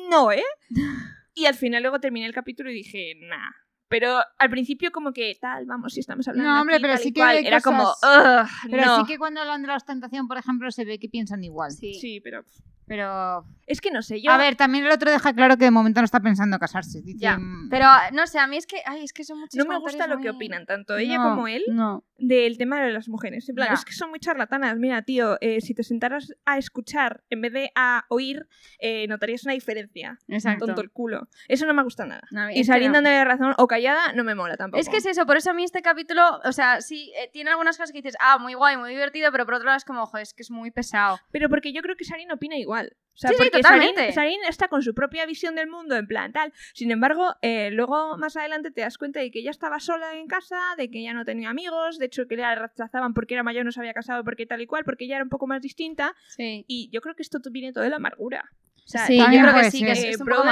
"Mm, no, ¿eh? *laughs* Y al final luego terminé el capítulo y dije, nah. Pero al principio como que tal, vamos, si estamos hablando No, hombre, aquí, pero tal sí y que cual". hay Era como, cosas- "Ugh, Pero no". sí que cuando hablan de la ostentación, por ejemplo, se ve que piensan igual. Sí. Sí, pero... Pero. Es que no sé, yo... A ver, también el otro deja claro que de momento no está pensando casarse. Dice, Ya, Pero no sé, a mí es que. Ay, es que son muchos no me gusta lo que opinan, tanto ella No, como él, No. del tema de las mujeres. En plan, Ya. es que son muy charlatanas. Mira, tío, eh, si te sentaras a escuchar en vez de a oír, eh, notarías una diferencia. Exacto. Tonto el culo. Eso no me gusta nada. No, y salir no. dándole razón o callada no me mola tampoco. Es que es eso, por eso a mí este capítulo, o sea, sí, eh, tiene algunas cosas que dices, ah, muy guay, muy divertido, pero por otro lado es como, ojo, es que es muy pesado. Pero porque yo creo que Sarin opina igual. O sea, Sí, sí, porque totalmente. Sarin, Sarin está con su propia visión del mundo, en plan tal. Sin embargo, eh, luego más adelante te das cuenta de que ella estaba sola en casa, de que ella no tenía amigos, de hecho que la rechazaban porque era mayor, no se había casado, porque tal y cual, porque ella era un poco más distinta. Sí. Y yo creo que esto viene todo de la amargura. sea, Sí, yo creo que sí, que es, es un poco.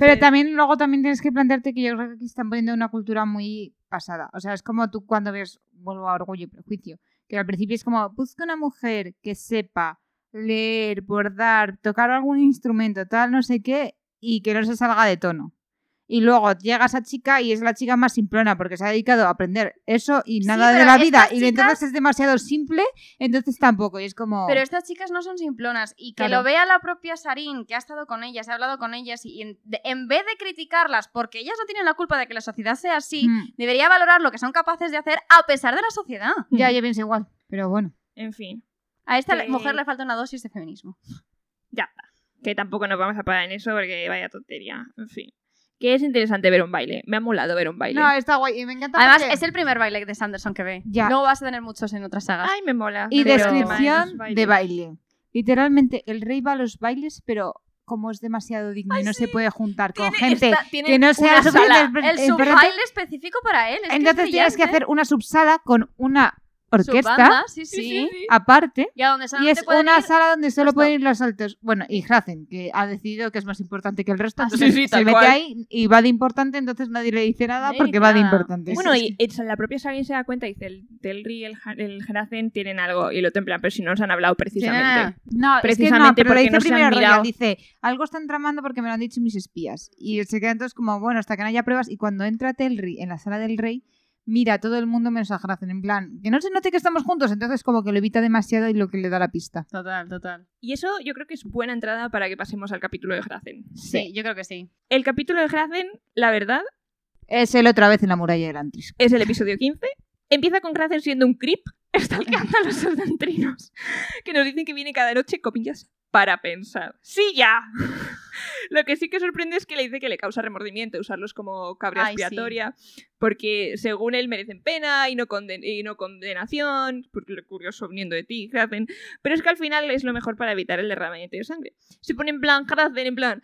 Pero también luego también tienes que plantearte que yo creo que aquí están poniendo una cultura muy pasada. O sea, es como tú cuando ves, vuelvo a Orgullo y Prejuicio, que al principio es como, busca una mujer que sepa leer, bordar, tocar algún instrumento, tal, no sé qué, y que no se salga de tono. Y luego llega esa chica y es la chica más simplona porque se ha dedicado a aprender eso y Sí, nada de la vida. Y entonces es demasiado simple, entonces tampoco. Y es como... Pero estas chicas no son simplonas y que Claro. lo vea la propia Sarin, que ha estado con ellas, ha hablado con ellas y en, de- en vez de criticarlas porque ellas no tienen la culpa de que la sociedad sea así, Mm, debería valorar lo que son capaces de hacer a pesar de la sociedad. ya, yo pienso igual. Pero bueno. En fin, A esta Que- mujer le falta una dosis de feminismo. ya está. Que tampoco nos vamos a parar en eso porque vaya tontería. En fin. Que es interesante ver un baile. Me ha molado ver un baile. No, está guay. Y me encanta Además, porque- es el primer baile de Sanderson que ve. Ya. Luego vas a tener muchos en otras sagas. Ay, me mola. Y Pero- descripción de baile. Literalmente, el rey va a los bailes, pero como es demasiado digno y no se puede juntar con Tiene gente esta- que no sea *laughs* sala. el subbaile específico para él. es que es Entonces tienes que hacer una subsala con una orquesta sí, Sí, sí. sí, sí. aparte. Y a donde Y solamente es una ir- sala donde solo pueden ir los altos. Bueno, y Hrazen, que ha decidido que es más importante que el resto. Ah, sí, Entonces sí, se mete cual. ahí y va de importante, entonces nadie le dice nada porque va de importante. Bueno, Sí, y la propia Sabine se da cuenta y dice, el Telri y el, el tienen algo, y el otro en plan, pero si no nos han hablado precisamente. No, es que Precisamente no, pero dice no se han primero Royal, mirado. dice, algo están tramando porque me lo han dicho mis espías. Y se queda entonces como, bueno, hasta que no haya pruebas. Y cuando entra Telri en la sala del rey, mira todo el mundo menos a Hrazen, en plan, que no se note que estamos juntos. Entonces como que lo evita demasiado y lo que le da la pista. Total, total. Y eso yo creo que es buena entrada para que pasemos al capítulo de Herazen. Sí, yo creo que sí. El capítulo de Herazen, la verdad, Es él otra vez en la muralla del Antris. es el episodio 15. Empieza con Herazen siendo un creep, *laughs* stalkeando *laughs* a los serdentrinos, que nos dicen que viene cada noche, comillas, para pensar. ¡Sí, ya! *laughs* Lo que sí que sorprende es que le dice que le causa remordimiento usarlos como cabra Ay, sí. expiatoria, porque según él merecen pena y no, conden- y no condenación, porque lo curioso viniendo de ti, Hrazen, pero es que al final es lo mejor para evitar el derramamiento de sangre. Se pone en plan, Hrazen, en plan,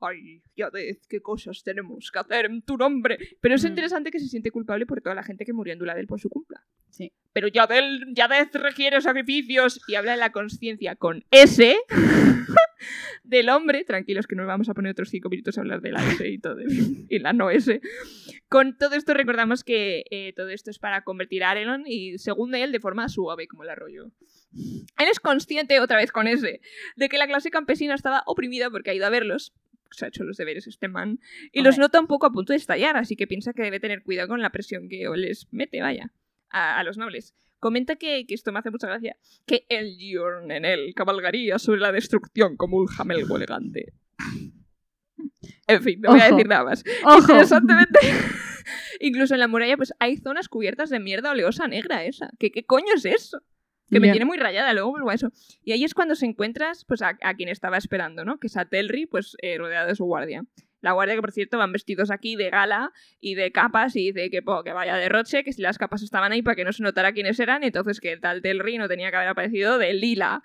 ay, Yadez, qué cosas tenemos que hacer en tu nombre. Pero es Mm. interesante que se siente culpable por toda la gente que murió en Duladel por su cumpla. Sí. Pero Yadel, Yadez requiere sacrificios y habla de la conciencia con S *laughs* del hombre. Tranquilos que nos vamos a poner otros cinco minutos a hablar de la S y, todo, y la no S. Con todo esto recordamos que eh, todo esto es para convertir a Arelon y según él de forma suave como el arroyo. Él es consciente, otra vez con S, de que la clase campesina estaba oprimida porque ha ido a verlos. Se ha hecho los deberes este man. Y los nota un poco a punto de estallar, así que piensa que debe tener cuidado con la presión que les mete, vaya, a, a los nobles. Comenta que, que esto me hace mucha gracia, que el Giorn en él cabalgaría sobre la destrucción como un jamelgo elegante. En fin, no voy a decir nada más. ¡Ojo! Interesantemente, *laughs* incluso en la muralla, pues hay zonas cubiertas de mierda oleosa negra esa. ¿Qué, qué coño es eso? Que me tiene muy rayada, luego vuelvo a eso. Y ahí es cuando se encuentras pues, a, a quien estaba esperando, ¿no? Que es a Telri, pues eh, rodeado de su guardia. La guardia que, por cierto, van vestidos aquí de gala y de capas y dice que, po, que vaya derroche, que si las capas estaban ahí para que no se notara quiénes eran, entonces que tal Telri no tenía que haber aparecido de lila.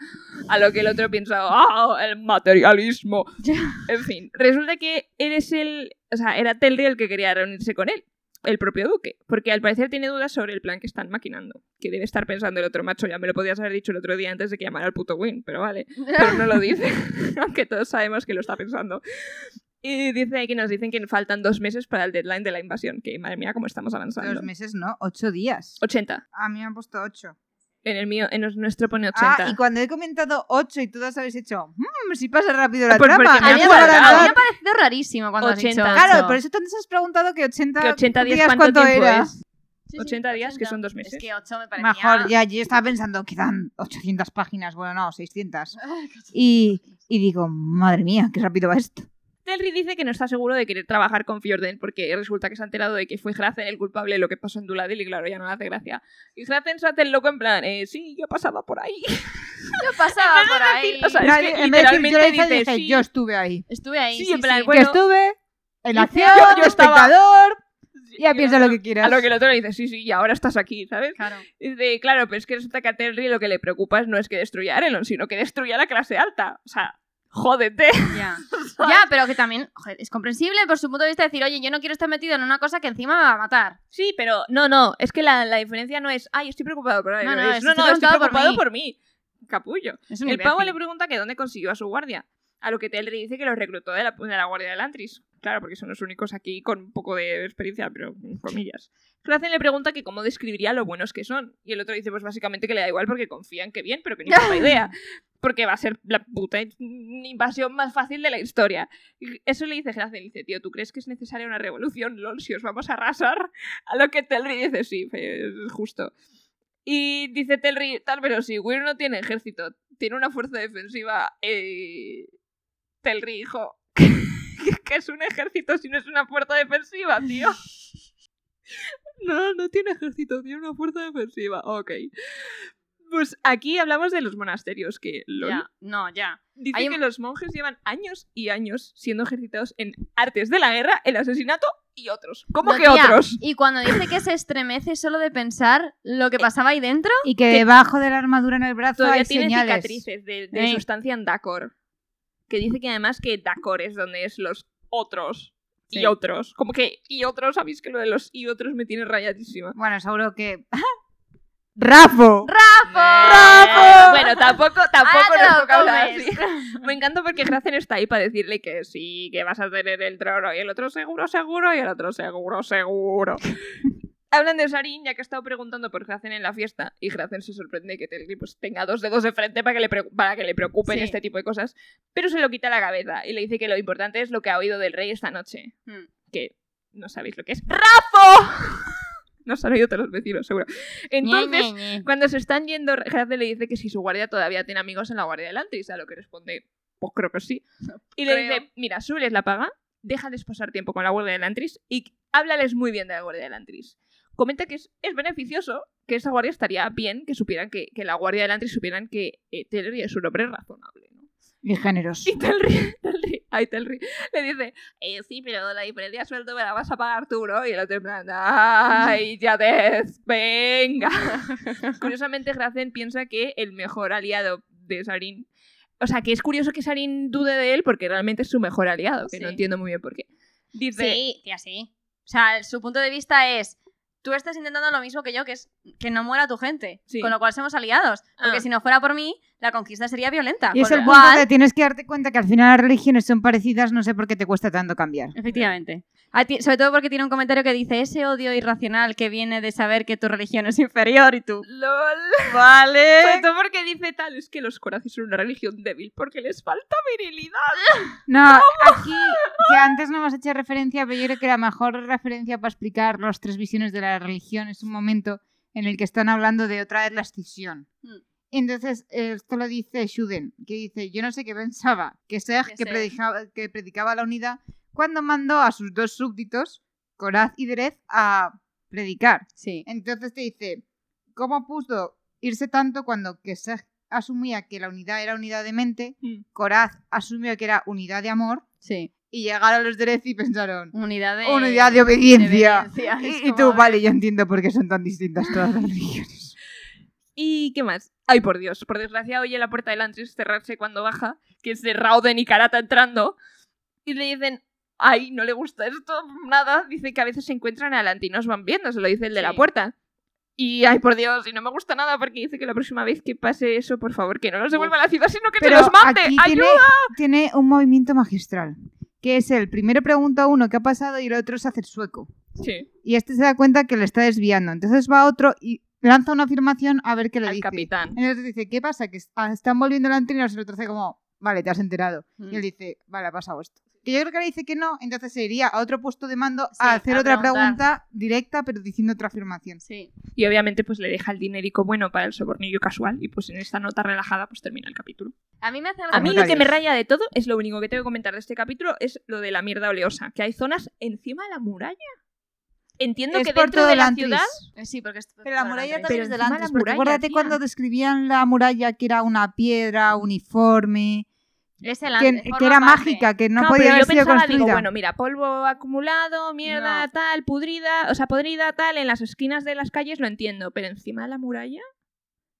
A lo que el otro piensa, ¡ah, el materialismo! En fin, resulta que él es el... O sea, era Telri el que quería reunirse con él, el propio duque, porque al parecer tiene dudas sobre el plan que están maquinando, que debe estar pensando el otro macho, ya me lo podías haber dicho el otro día antes de que llamara al puto Win, pero vale, pero no lo dice, *laughs* aunque todos sabemos que lo está pensando. Y dice que nos dicen que faltan dos meses para el deadline de la invasión, que madre mía, cómo estamos avanzando. Dos meses, no, ocho días. 80. A mí me han puesto ocho. En el mío, en nuestro pone 80. Ah, y cuando he comentado ocho y todos habéis hecho, "Mm, si pasa rápido la trama. A mí, me ha parecido- Claro, rarísimo cuando has 80. dicho Claro, eso. por eso entonces has preguntado que 80, que 80 días, días ¿cuánto, tiempo era. es? Sí, sí, 80 días, que 80. son dos meses. Es que 8 me parecía... Mejor, ya, yo estaba pensando, quedan 800 páginas, bueno, no, 600. *laughs* Ay, qué Y, y digo, madre mía, qué rápido va esto. Telri dice que no está seguro de querer trabajar con Fjorden porque resulta que se ha enterado de que fue Hrazen el culpable de lo que pasó en Duladil y claro, ya no le hace gracia. Y Hrazen se hace el loco en plan, eh, sí, yo pasaba por ahí. Yo pasaba *laughs* por ahí. o sea, es que en vez de decir, yo, le dice, dije, sí. yo estuve ahí. Estuve ahí, Sí, sí, en plan, sí. bueno, que estuve en la yo- acción, yo estaba- espectador. Ya piensa lo que quieras. A lo que el otro le dice, sí, sí, y ahora estás aquí, ¿sabes? Claro. Dice, claro, pero es que resulta que a Telri lo que le preocupa no es que destruya a Arelon, sino que destruya a la clase alta. O sea, jódete. Ya. *laughs* ya, pero que también joder, es comprensible por su punto de vista decir, oye, yo no quiero estar metido en una cosa que encima me va a matar. Sí, pero no, no, es que la, la diferencia no es, ay, estoy preocupado por Arelon. No, no, es, no, estoy no, estoy preocupado por preocupado mí". por mí. Capullo. El pavo le pregunta que dónde consiguió a su guardia. A lo que Telri dice que los reclutó de la, de la Guardia de Lantris. Claro, porque son los únicos aquí con un poco de experiencia, pero comillas. Hracen le pregunta que cómo describiría lo buenos que son. Y el otro dice, pues básicamente que le da igual porque confían que bien, pero que ni puta *laughs* idea. Porque va a ser la puta invasión más fácil de la historia. Y eso le dice Hracen, dice, tío, ¿tú crees que es necesaria una revolución? LOL, si os vamos a arrasar. *laughs* A lo que Telri dice, sí, es justo. Y dice Telri, tal, pero si Weir no tiene ejército, tiene una fuerza defensiva. Eh... Telri, hijo. *laughs* que es un ejército si no es una fuerza defensiva, tío? *laughs* No, no tiene ejército, tiene una fuerza defensiva. Ok. Pues aquí hablamos de los monasterios, que lol. Ya, no, ya. dice Hay que los monjes llevan años y años siendo ejercitados en artes de la guerra, el asesinato y otros. ¿Cómo No, que tía, otros? Y cuando dice que se estremece solo de pensar lo que pasaba ahí dentro, Y que debajo de la armadura en el brazo Todavía hay tiene señales. cicatrices de, de Eh. sustancia en Dakor. Que dice que además que Dakor es donde es los otros. Y otros. Como que y otros, sabéis que lo de los y otros me tiene rayadísima. Bueno, seguro que... *laughs* ¡Rafo! ¡Rafa! Bueno, tampoco, tampoco te nos lo toca hablar comes. así. *laughs* Me encanta porque Gracen está ahí para decirle que sí, que vas a tener el trono y el otro seguro, seguro y el otro seguro, seguro. Hablan de Sarin, ya que ha estado preguntando por Gracen en la fiesta, y Gracen se sorprende que Telgri pues, tenga dos dedos de frente para que le, pre- para que le preocupen Sí. este tipo de cosas, pero se lo quita la cabeza y le dice que lo importante es lo que ha oído del rey esta noche, Hmm. que no sabéis lo que es. ¡Rafo! *laughs* no se han oído todos los vecinos, seguro. Entonces, Ñe, Ñe, Ñe. cuando se están yendo, Gracen le dice que si su guardia todavía tiene amigos en la guardia de Lantris, a lo que responde, pues creo que sí. *laughs* Y le Creo. dice, mira, súbeles la paga, déjales pasar tiempo con la guardia de Lantris y háblales muy bien de la guardia de Lantris. Comenta que es, es beneficioso que esa guardia estaría bien que supieran que, que la guardia de Lantris supieran que eh, Telri es un hombre razonable, ¿no? Y géneros. Y Telri, *laughs* Telri, ay, Telri, le dice, eh, sí, pero la diferencia de sueldo me la vas a pagar tú, ¿no? Y el otro en plan, ay, ya des, *laughs* venga. *laughs* Curiosamente, Gracen piensa que el mejor aliado de Sarin... O sea, que es curioso que Sarin dude de él porque realmente es su mejor aliado, que no Sí. entiendo muy bien por qué. Dice, Sí, tía, sí. O sea, su punto de vista es, tú estás intentando lo mismo que yo, que es que no muera tu gente. Sí. Con lo cual somos aliados. Porque Ah. si no fuera por mí, la conquista sería violenta. Y es el punto cual- de tienes que darte cuenta que al final las religiones son parecidas, no sé por qué te cuesta tanto cambiar. Efectivamente. A ti- sobre todo porque tiene un comentario que dice ese odio irracional que viene de saber que tu religión es inferior y tú. LOL. Vale. *laughs* Sobre todo porque dice tal, es que los corazones son una religión débil porque les falta virilidad. *laughs* No, aquí que antes no hemos hecho referencia, pero yo creo que la mejor referencia para explicar las tres visiones de la religión es un momento en el que están hablando de otra vez la escisión. Mm. Entonces, esto lo dice Shuden, que dice, yo no sé qué pensaba, que Sej, Que que, Sej. predicaba, que predicaba la unidad, cuando mandó a sus dos súbditos, Koraz y Derez, a predicar. Sí. Entonces te dice, ¿cómo pudo irse tanto cuando que Sej asumía que la unidad era unidad de mente, Mm. Koraz asumió que era unidad de amor, Sí. y llegaron los Derez y pensaron, Unidad de... unidad de obediencia. de obediencia. Es Y, tú, vale, yo entiendo por qué son tan distintas todas las *laughs* religiones. ¿Y qué más? Ay, por Dios. Por desgracia, oye la puerta de Lantris cerrarse cuando baja, que es de Rauden y Karata entrando. Y le dicen, ay, no le gusta esto, nada. Dice que a veces se encuentran adelante y nos van viendo, se lo dice el de la puerta. Y, ay, por Dios, y no me gusta nada porque dice que la próxima vez que pase eso, por favor, que no los devuelva a la ciudad, sino que te Pero los mande. aquí ¡Ayuda! tiene, tiene un movimiento magistral, que es el primero pregunta a uno qué ha pasado y el otro se hace el sueco. Sí, Y este se da cuenta que le está desviando. Entonces va otro y lanza una afirmación a ver qué le al dice. capitán. Entonces dice, ¿qué pasa? Que ah, están volviendo la anterior y el otro hace como, vale, te has enterado. Mm. Y él dice, vale, ha pasado esto. Que yo creo que le dice que no, entonces se iría a otro puesto de mando Sí, a hacer a otra pregunta directa, pero diciendo otra afirmación. Sí. Y obviamente, pues le deja el dinerico bueno para el sobornillo casual. Y pues en esta nota relajada, pues termina el capítulo. A mí me hace A mí lo que me raya de todo es lo único que tengo que comentar de este capítulo es lo de la mierda oleosa, que hay zonas encima de la muralla. Entiendo Es que por dentro todo de la Antris. ciudad Eh, Sí, porque... es- Pero la muralla también es encima del la antes, porque muralla, acuérdate tía. cuando describían la muralla que era una piedra uniforme, Es el que, que era parte. mágica, que no podía haber yo sido pensaba, construida. digo, bueno, mira, polvo acumulado, mierda No. tal, pudrida, o sea, podrida tal, en las esquinas de las calles lo entiendo, pero encima de la muralla,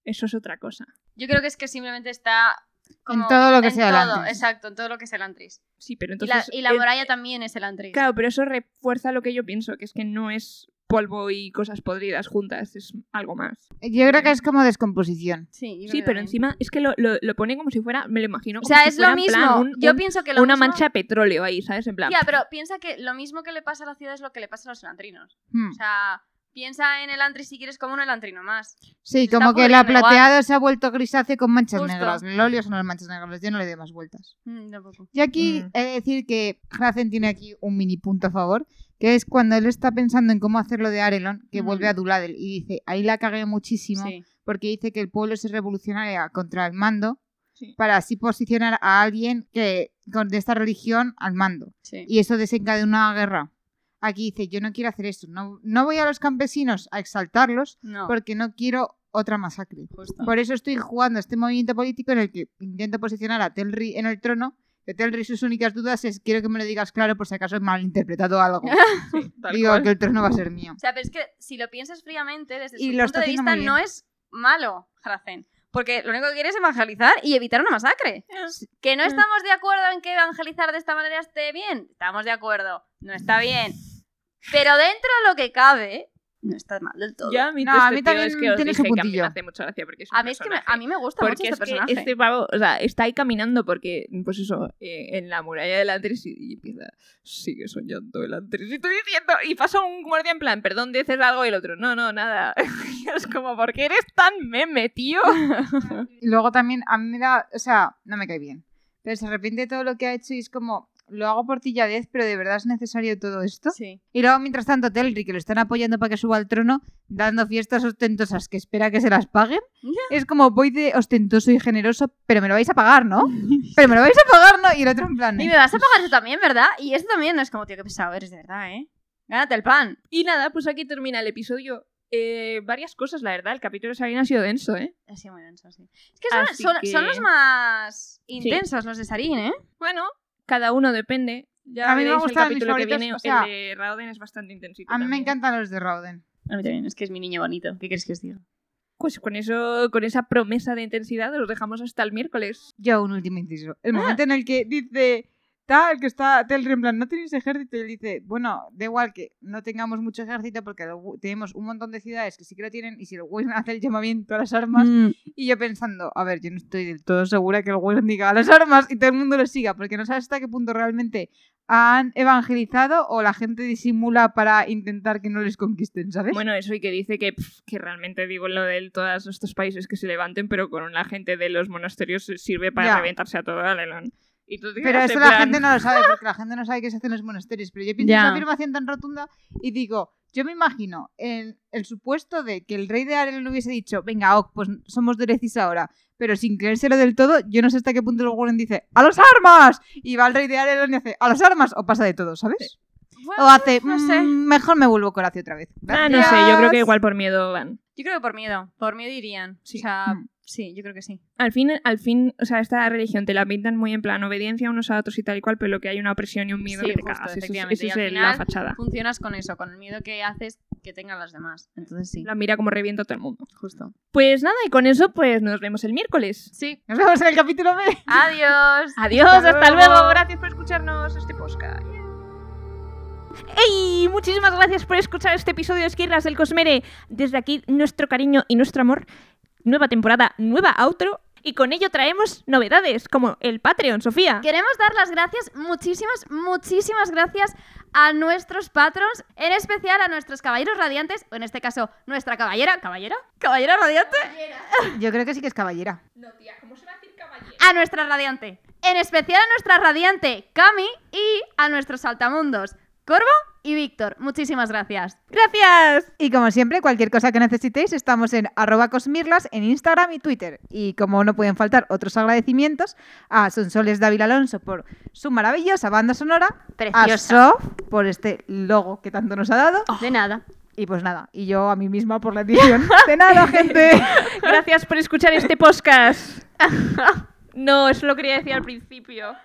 eso es otra cosa. Yo creo que es que simplemente está... como todo lo que en sea el Antris. Exacto, en todo lo que es el Antris. Sí, pero Y la, entonces... y la eh, muralla también es el Antris. Claro, pero eso refuerza lo que yo pienso, que es que no es polvo y cosas podridas juntas, es algo más. Yo creo que es como descomposición. Sí, Sí, pero encima es que lo, lo, lo pone como si fuera, me lo imagino O sea, si es fuera lo plan mismo. un- Yo un- pienso que lo una mismo... mancha de petróleo ahí, ¿sabes? En plan, Tía, pero piensa que lo mismo que le pasa a la ciudad es lo que le pasa a los elantrinos. Hmm. O sea, piensa en el antri si quieres como un elantrino más. Sí, como que igual. plateado se ha vuelto grisáceo con manchas Justo. negras. El óleo son las manchas negras. Yo no le doy más vueltas. Mm, tampoco. Y aquí Mm. he de decir que Hacen tiene aquí un mini punto a favor, que es cuando él está pensando en cómo hacerlo de Arelon, que Mm. vuelve a Duladel y dice, ahí la cagué muchísimo, Sí. porque dice que el pueblo se revolucionaría contra el mando Sí. para así posicionar a alguien que de esta religión al mando. Sí. Y eso desencadena una guerra. Aquí dice, yo no quiero hacer esto, no, no voy a los campesinos a exaltarlos No, porque no quiero otra masacre. justo. Por eso estoy jugando este movimiento político en el que intento posicionar a Telri en el trono. Sus únicas dudas es quiero que me lo digas claro por si acaso he malinterpretado algo. *laughs* sí, Digo cual. que el trono va a ser mío. O sea, pero es que si lo piensas fríamente, desde Y su lo punto de vista, no es malo, Hrazen. Porque lo único que quiere es evangelizar y evitar una masacre. Sí. ¿Que no estamos de acuerdo en que evangelizar de esta manera esté bien? Estamos de acuerdo. No está bien. Pero dentro de lo que cabe, no está mal del todo. Ya, a mí, No, a este mí también es que os tiene dije que a mí me hace mucha gracia porque es un A mí, es que me, personaje. a mí me gusta mucho Porque este es que personaje. este pavo, o sea, está ahí caminando porque, pues eso, eh, en la muralla del Antris y, y empieza, sigue soñando el Antris. Y estoy diciendo, y pasa un guardia en plan, perdón, dices algo y el otro, no, no, nada. *laughs* Y es como, ¿por qué eres tan meme, tío? Y luego también a mí me da, o sea, no me cae bien. Pero se arrepiente de todo lo que ha hecho y es como, lo hago por ti, Yadez, pero de verdad es necesario todo esto. Sí. Y luego, mientras tanto, Telri, que lo están apoyando para que suba al trono, dando fiestas ostentosas que espera que se las paguen. Es como, voy de ostentoso y generoso, pero me lo vais a pagar, ¿no? *laughs* Pero me lo vais a pagar, ¿no? Y el otro en plan... Y eh, me vas a pagar eso también, ¿verdad? Y esto también no es como, tío, qué pesado eres, de verdad, ¿eh? Gánate el pan. Y nada, pues aquí termina el episodio. Eh, varias cosas, la verdad, el capítulo de Sabina ha sido denso, ¿eh? Ha sido muy denso, sí. Es que son, Así son- que- son los más intensos, los de Sarin, ¿eh? Bueno, cada uno depende. Ya A mí me veréis el capítulo que viene, o sea, el de Rauden es bastante intensito A mí me encantan los de Rauden. A mí también, es que es mi niño bonito. ¿Qué quieres que os diga? Pues con eso, con esa promesa de intensidad, os dejamos hasta el miércoles. Yo, un último inciso. El momento en el que dice tal, que está Telri en plan, no tenéis ejército, y él dice, bueno, da igual que no tengamos mucho ejército porque lo- tenemos un montón de ciudades que sí que lo tienen y si el Wayne *laughs* hace el llamamiento a las armas, y yo pensando, a ver, yo no estoy del todo segura que el Wayne diga a las armas y todo el mundo lo siga, porque no sabes hasta qué punto realmente han evangelizado o la gente disimula para intentar que no les conquisten, ¿sabes? Bueno, eso y que dice que, que realmente digo lo de todos estos países que se levanten, pero con la gente de los monasterios sirve para Ya. reventarse a todo Alelón. Y tú te Pero en la plan, gente no lo sabe, *laughs* porque la gente no sabe qué se hace en los monasterios. Pero yo pienso Ya. esa afirmación tan rotunda y digo, yo me imagino el, el supuesto de que el rey de Arel no hubiese dicho, venga, ok, pues somos de Lecis ahora, pero sin creérselo del todo, yo no sé hasta qué punto el Warren dice, ¡a las armas! Y va el rey de Arel y hace, ¡a las armas! O pasa de todo, ¿sabes? Bueno, O hace, no sé. "Mm, mejor me vuelvo Coracio otra vez. Ah, no sé, yo creo que Gracias". igual por miedo van. Yo creo que por miedo. Por miedo irían. Sí. O sea, Mm. Sí, yo creo que sí. Al fin, al fin, o sea, esta religión te la pintan muy en plan obediencia unos a otros y tal y cual, pero lo que hay una opresión y un miedo Sí, que te justo, cagas. Eso eso y es final- la fachada. Funcionas con eso, con el miedo que haces que tengan las demás. Entonces sí, La mira como revienta a todo el mundo. justo. Pues nada, y con eso pues nos vemos el miércoles. Sí. Nos vemos en el capítulo B. Adiós. *laughs* Adiós, Hasta hasta, luego. luego. Gracias por escucharnos este podcast. ¡Ey! Muchísimas gracias por escuchar este episodio de Esquirlas del Cosmere. Desde aquí, nuestro cariño y nuestro amor. Nueva temporada, nueva outro. Y con ello traemos novedades, como el Patreon, Sofía. Queremos dar las gracias, muchísimas, muchísimas gracias a nuestros patrons, en especial a nuestros caballeros radiantes, o en este caso, nuestra caballera, ¿caballera? ¿Caballera radiante? Yo creo que sí que es caballera. No, tía, ¿cómo se va a decir caballero? A nuestra radiante. En especial a nuestra radiante Cami y a nuestros saltamundos, Corvo y Víctor. Muchísimas gracias. ¡Gracias! Y como siempre, cualquier cosa que necesitéis, estamos en arroba cosmirlas en Instagram y Twitter. Y como no pueden faltar otros agradecimientos, a Sonsoles David Alonso por su maravillosa banda sonora, a Preciosa. Sof por este logo que tanto nos ha dado, De nada. y pues nada, y yo a mí misma por la edición. *laughs* De nada, gente. Gracias por escuchar este podcast. *laughs* No, eso lo quería decir al principio.